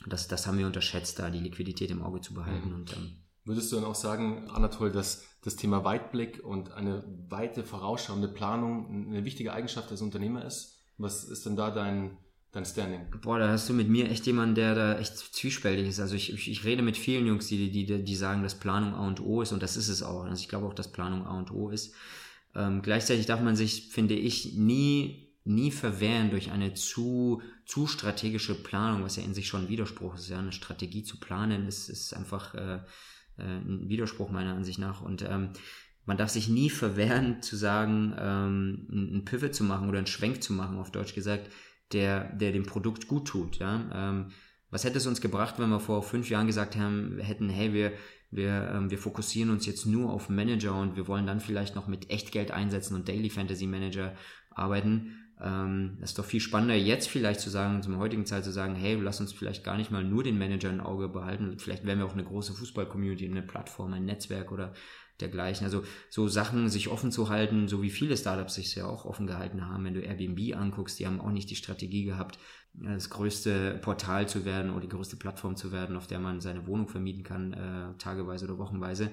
Das, das haben wir unterschätzt, da die Liquidität im Auge zu behalten. Mhm. Und, ähm, Würdest du dann auch sagen, Anatol, dass das Thema Weitblick und eine weite vorausschauende Planung eine wichtige Eigenschaft des Unternehmers ist? Was ist denn da dein, dein Standing? Boah, da hast du mit mir echt jemanden, der da echt zwiespältig ist. Also ich, ich, ich rede mit vielen Jungs, die, die, die sagen, dass Planung A und O ist und das ist es auch. Also ich glaube auch, dass Planung A und O ist. Ähm, gleichzeitig darf man sich, finde ich, nie nie verwehren durch eine zu, zu strategische Planung, was ja in sich schon ein Widerspruch ist. Ja, eine Strategie zu planen ist, ist einfach äh, äh, ein Widerspruch meiner Ansicht nach. Und ähm, man darf sich nie verwehren zu sagen, ähm, einen Pivot zu machen oder einen Schwenk zu machen, auf Deutsch gesagt, der, der dem Produkt gut tut. Ja? Ähm, was hätte es uns gebracht, wenn wir vor fünf Jahren gesagt haben, hätten, hey, wir, wir, ähm, wir fokussieren uns jetzt nur auf Manager und wir wollen dann vielleicht noch mit Echtgeld einsetzen und Daily Fantasy Manager arbeiten. Ähm, das ist doch viel spannender, jetzt vielleicht zu sagen, zum heutigen Zeit zu sagen, hey, lass uns vielleicht gar nicht mal nur den Manager im Auge behalten. Vielleicht wären wir auch eine große Fußball-Community, eine Plattform, ein Netzwerk oder dergleichen. Also so Sachen sich offen zu halten, so wie viele Startups sich ja auch offen gehalten haben. Wenn du Airbnb anguckst, die haben auch nicht die Strategie gehabt, das größte Portal zu werden oder die größte Plattform zu werden, auf der man seine Wohnung vermieten kann, äh, tageweise oder wochenweise.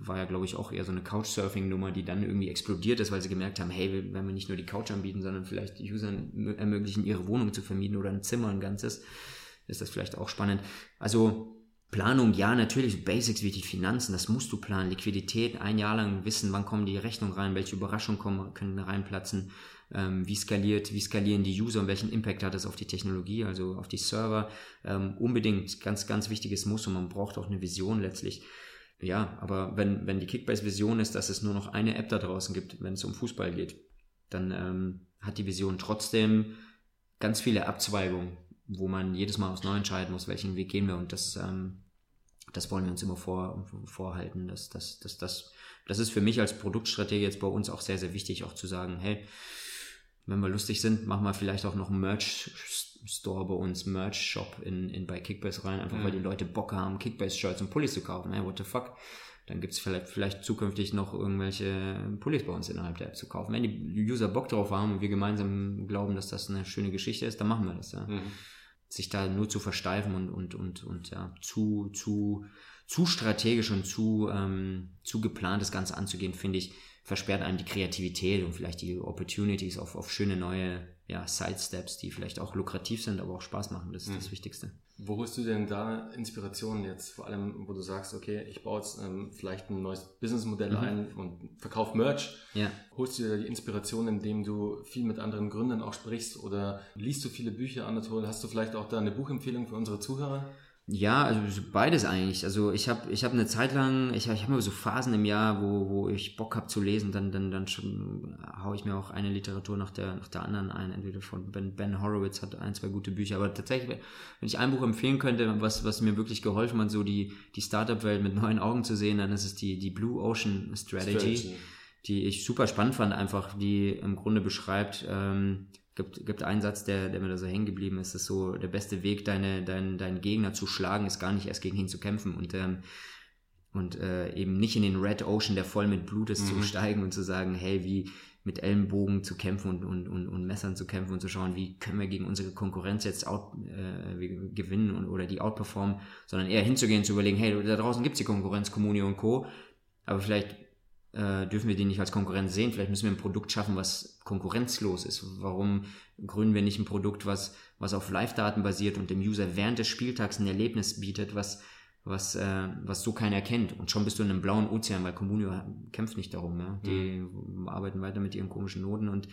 War ja, glaube ich, auch eher so eine Couchsurfing-Nummer, die dann irgendwie explodiert ist, weil sie gemerkt haben, hey, wenn wir nicht nur die Couch anbieten, sondern vielleicht die Usern ermöglichen, ihre Wohnung zu vermieten oder ein Zimmer, ein ganzes, ist das vielleicht auch spannend. Also Planung, ja, natürlich, Basics wie die Finanzen, das musst du planen. Liquidität, ein Jahr lang wissen, wann kommen die Rechnungen rein, welche Überraschungen kommen, können reinplatzen, ähm, wie skaliert, wie skalieren die User und welchen Impact hat es auf die Technologie, also auf die Server. Ähm, unbedingt ganz, ganz wichtiges Muss und man braucht auch eine Vision letztlich. Ja, aber wenn, wenn die Kickbase-Vision ist, dass es nur noch eine App da draußen gibt, wenn es um Fußball geht, dann ähm, hat die Vision trotzdem ganz viele Abzweigungen wo man jedes Mal aufs Neue entscheiden muss, welchen Weg gehen wir. Und das, ähm, das wollen wir uns immer vor, vorhalten. Das, das, das, das, das ist für mich als Produktstrategie jetzt bei uns auch sehr, sehr wichtig, auch zu sagen, hey, wenn wir lustig sind, machen wir vielleicht auch noch einen Merch-Store bei uns, Merch-Shop in, in bei Kickbase rein, einfach mhm. weil die Leute Bock haben, Kickbase-Shirts und Pullis zu kaufen. Hey, what the fuck? Dann gibt es vielleicht, vielleicht zukünftig noch irgendwelche Pullis bei uns innerhalb der App zu kaufen. Wenn die User Bock drauf haben und wir gemeinsam glauben, dass das eine schöne Geschichte ist, dann machen wir das. Ja. Mhm sich da nur zu versteifen und, und, und, und ja, zu, zu, zu strategisch und zu, ähm, zu geplant das Ganze anzugehen, finde ich, versperrt einem die Kreativität und vielleicht die Opportunities auf, auf schöne neue ja, Sidesteps, die vielleicht auch lukrativ sind, aber auch Spaß machen. Das ist mhm. das Wichtigste. Wo holst du denn da Inspirationen jetzt? Vor allem, wo du sagst, okay, ich baue jetzt ähm, vielleicht ein neues Businessmodell mhm. ein und verkaufe Merch. Ja. Holst du dir die Inspiration, indem du viel mit anderen Gründern auch sprichst oder liest du viele Bücher, Anatol? Hast du vielleicht auch da eine Buchempfehlung für unsere Zuhörer? Ja, also beides eigentlich. Also ich habe ich hab eine Zeit lang, ich, ich habe immer so Phasen im Jahr, wo, wo ich Bock habe zu lesen, dann, dann, dann schon haue ich mir auch eine Literatur nach der, nach der anderen ein. Entweder von Ben, ben Horowitz hat ein, zwei gute Bücher. Aber tatsächlich, wenn ich ein Buch empfehlen könnte, was, was mir wirklich geholfen hat, so die, die Startup-Welt mit neuen Augen zu sehen, dann ist es die, die Blue Ocean Strategy, Strategy. die ich super spannend fand, einfach, die im Grunde beschreibt, ähm, gibt, gibt einen Satz, der, der mir da so hängen geblieben ist, ist so, der beste Weg, deine, dein, deinen Gegner zu schlagen, ist gar nicht erst gegen ihn zu kämpfen und, ähm, und äh, eben nicht in den Red Ocean, der voll mit Blut ist, mhm. zu steigen und zu sagen, hey, wie mit Ellenbogen zu kämpfen und, und, und, und Messern zu kämpfen und zu schauen, wie können wir gegen unsere Konkurrenz jetzt out, äh, gewinnen und, oder die outperformen, sondern eher hinzugehen, zu überlegen, hey, da draußen gibt's die Konkurrenz, Communio und Co., aber vielleicht äh, dürfen wir die nicht als Konkurrenz sehen. Vielleicht müssen wir ein Produkt schaffen, was konkurrenzlos ist. Warum gründen wir nicht ein Produkt, was, was auf Live-Daten basiert und dem User während des Spieltags ein Erlebnis bietet, was, was, äh, was so keiner kennt. Und schon bist du in einem blauen Ozean, weil Communio kämpft nicht darum. Ja? Die mhm. arbeiten weiter mit ihren komischen Noten und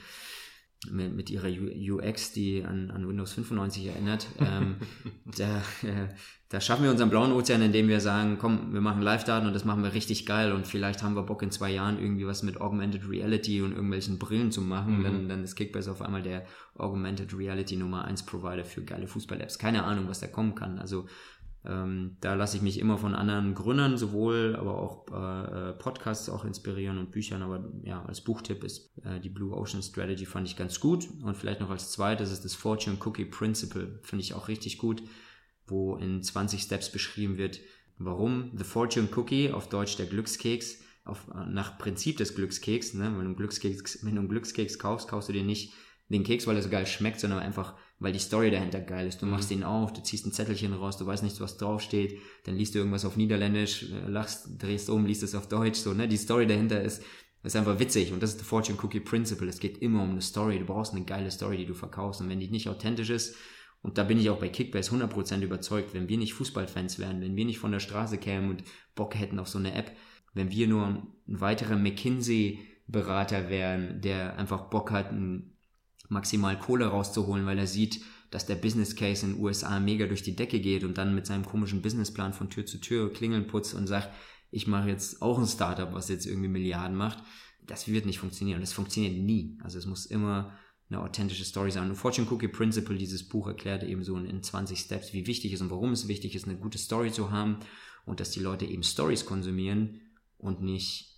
mit, mit ihrer UX, die an, an Windows 95 erinnert. Ähm, da, äh, da schaffen wir unseren blauen Ozean, indem wir sagen, komm, wir machen Live-Daten und das machen wir richtig geil und vielleicht haben wir Bock in zwei Jahren irgendwie was mit Augmented Reality und irgendwelchen Brillen zu machen. Mhm. Dann, dann ist Kickbase auf einmal der Augmented Reality Nummer 1 Provider für geile Fußball-Apps. Keine Ahnung, was da kommen kann. Also ähm, da lasse ich mich immer von anderen Gründern sowohl, aber auch äh, äh, Podcasts auch inspirieren und Büchern. Aber ja, als Buchtipp ist äh, die Blue Ocean Strategy fand ich ganz gut. Und vielleicht noch als zweites ist das Fortune Cookie Principle. Finde ich auch richtig gut, wo in 20 Steps beschrieben wird, warum The Fortune Cookie, auf Deutsch der Glückskeks, auf, nach Prinzip des Glückskeks, ne? wenn, du einen Glückskeks, wenn du einen Glückskeks kaufst, kaufst du dir nicht den Keks, weil er so geil schmeckt, sondern einfach, weil die Story dahinter geil ist. Du mhm. machst ihn auf, du ziehst ein Zettelchen raus, du weißt nicht, was draufsteht, dann liest du irgendwas auf Niederländisch, äh, lachst, drehst um, liest es auf Deutsch, so, ne? Die Story dahinter ist, ist einfach witzig und das ist the Fortune Cookie Principle. Es geht immer um eine Story. Du brauchst eine geile Story, die du verkaufst und wenn die nicht authentisch ist, und da bin ich auch bei Kickbase 100% überzeugt, wenn wir nicht Fußballfans wären, wenn wir nicht von der Straße kämen und Bock hätten auf so eine App, wenn wir nur ein weiterer McKinsey-Berater wären, der einfach Bock hat, maximal Kohle rauszuholen, weil er sieht, dass der Business Case in den USA mega durch die Decke geht und dann mit seinem komischen Businessplan von Tür zu Tür Klingeln putzt und sagt, ich mache jetzt auch ein Startup, was jetzt irgendwie Milliarden macht. Das wird nicht funktionieren. Das funktioniert nie. Also es muss immer eine authentische Story sein. Und Fortune Cookie Principle, dieses Buch erklärt eben so in 20 Steps, wie wichtig es und warum es wichtig ist, eine gute Story zu haben und dass die Leute eben Stories konsumieren und nicht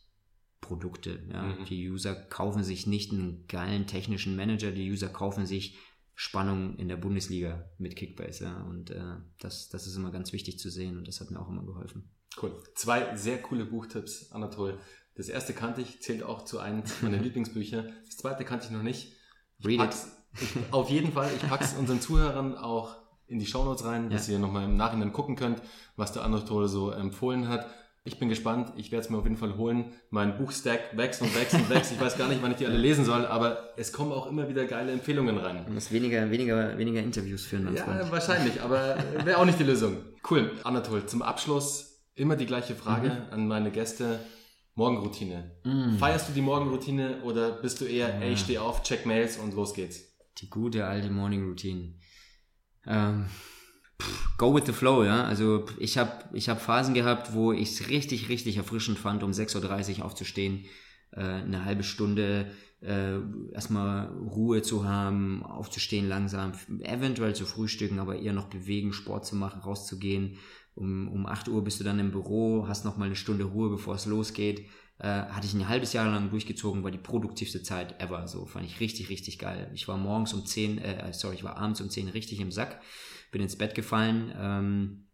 Produkte. Ja. Mhm. Die User kaufen sich nicht einen geilen technischen Manager, die User kaufen sich Spannung in der Bundesliga mit Kickbase. Ja. Und äh, das, das ist immer ganz wichtig zu sehen und das hat mir auch immer geholfen. Cool. Zwei sehr coole Buchtipps, Anatol. Das erste kannte ich, zählt auch zu einem meiner Lieblingsbücher. Das zweite kannte ich noch nicht. Read. Ich, auf jeden Fall, ich packe es unseren Zuhörern auch in die Shownotes rein, dass ihr nochmal im Nachhinein gucken könnt, was der Anatol so empfohlen hat. Ich bin gespannt. Ich werde es mir auf jeden Fall holen. Mein Buchstack wächst und wächst und wächst. Ich weiß gar nicht, wann ich die alle lesen soll, aber es kommen auch immer wieder geile Empfehlungen rein. Du musst weniger, weniger, weniger Interviews führen. Ja, Freund. wahrscheinlich, aber wäre auch nicht die Lösung. Cool. Anatol, zum Abschluss immer die gleiche Frage mhm. an meine Gäste. Morgenroutine. Mm. Feierst du die Morgenroutine oder bist du eher, ja. ey, ich steh auf, check Mails und los geht's? Die gute alte Morning Routine. Ähm, go with the flow, ja. Also ich habe ich hab Phasen gehabt, wo ich es richtig, richtig erfrischend fand, um 6.30 Uhr aufzustehen, äh, eine halbe Stunde äh, erstmal Ruhe zu haben, aufzustehen langsam, eventuell zu frühstücken, aber eher noch bewegen, Sport zu machen, rauszugehen. Um, um 8 Uhr bist du dann im Büro, hast noch mal eine Stunde Ruhe, bevor es losgeht. Äh, hatte ich ein halbes Jahr lang durchgezogen, war die produktivste Zeit ever. So fand ich richtig, richtig geil. Ich war morgens um 10, äh, sorry, ich war abends um 10 richtig im Sack bin ins Bett gefallen. Ähm,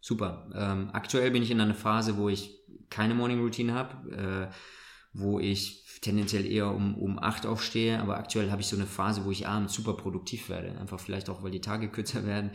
super. Ähm, aktuell bin ich in einer Phase, wo ich keine Morning Routine habe, äh, wo ich tendenziell eher um, um 8 aufstehe, aber aktuell habe ich so eine Phase, wo ich abends super produktiv werde. Einfach vielleicht auch, weil die Tage kürzer werden.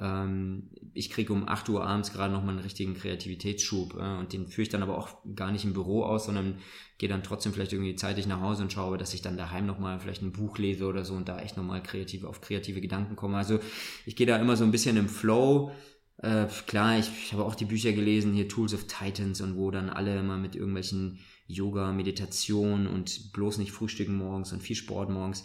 Ähm, ich kriege um 8 Uhr abends gerade nochmal einen richtigen Kreativitätsschub äh, und den führe ich dann aber auch gar nicht im Büro aus, sondern gehe dann trotzdem vielleicht irgendwie zeitig nach Hause und schaue, dass ich dann daheim nochmal vielleicht ein Buch lese oder so und da echt nochmal kreativ auf kreative Gedanken komme. Also ich gehe da immer so ein bisschen im Flow. Äh, klar, ich, ich habe auch die Bücher gelesen, hier Tools of Titans und wo dann alle immer mit irgendwelchen Yoga, Meditation und bloß nicht frühstücken morgens und viel Sport morgens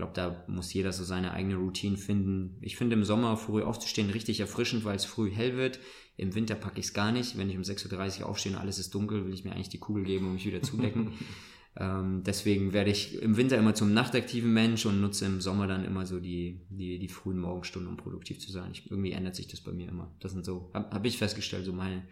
glaube, da muss jeder so seine eigene Routine finden. Ich finde im Sommer früh aufzustehen richtig erfrischend, weil es früh hell wird. Im Winter packe ich es gar nicht. Wenn ich um 6.30 Uhr aufstehe und alles ist dunkel, will ich mir eigentlich die Kugel geben, um mich wieder zudecken. ähm, deswegen werde ich im Winter immer zum nachtaktiven Mensch und nutze im Sommer dann immer so die, die, die frühen Morgenstunden, um produktiv zu sein. Ich, irgendwie ändert sich das bei mir immer. Das sind so, habe hab ich festgestellt, so meine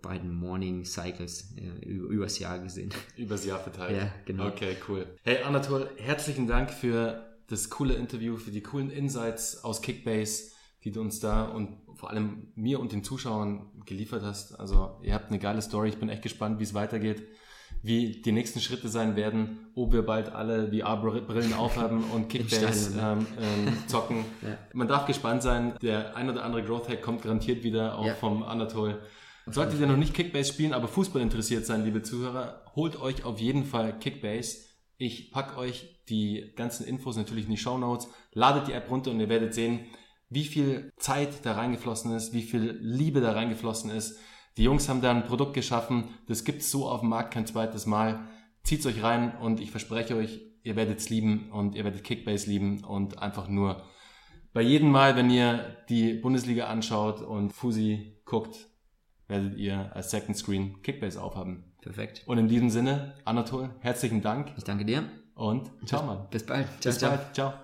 beiden Morning Cycles äh, übers Jahr gesehen. Übers Jahr verteilt. Ja, genau. Okay, cool. Hey Anatol, herzlichen Dank für das coole Interview, für die coolen Insights aus Kickbase, die du uns da und vor allem mir und den Zuschauern geliefert hast. Also ihr habt eine geile Story. Ich bin echt gespannt, wie es weitergeht, wie die nächsten Schritte sein werden, ob wir bald alle VR-Brillen aufhaben und Kickbase ähm, ähm, zocken. ja. Man darf gespannt sein. Der ein oder andere Growth Hack kommt garantiert wieder auch ja. vom Anatol. Solltet ihr noch nicht Kickbase spielen, aber Fußball interessiert sein, liebe Zuhörer, holt euch auf jeden Fall Kickbase. Ich packe euch die ganzen Infos natürlich in die Show Notes. Ladet die App runter und ihr werdet sehen, wie viel Zeit da reingeflossen ist, wie viel Liebe da reingeflossen ist. Die Jungs haben da ein Produkt geschaffen, das gibt's so auf dem Markt kein zweites Mal. Zieht's euch rein und ich verspreche euch, ihr werdet's lieben und ihr werdet Kickbase lieben und einfach nur bei jedem Mal, wenn ihr die Bundesliga anschaut und Fusi guckt, werdet ihr als Second Screen Kickbase aufhaben. Perfekt. Und in diesem Sinne, Anatol, herzlichen Dank. Ich danke dir. Und ciao, Mann. Bis bald. Ciao, bis ciao. bald. Ciao.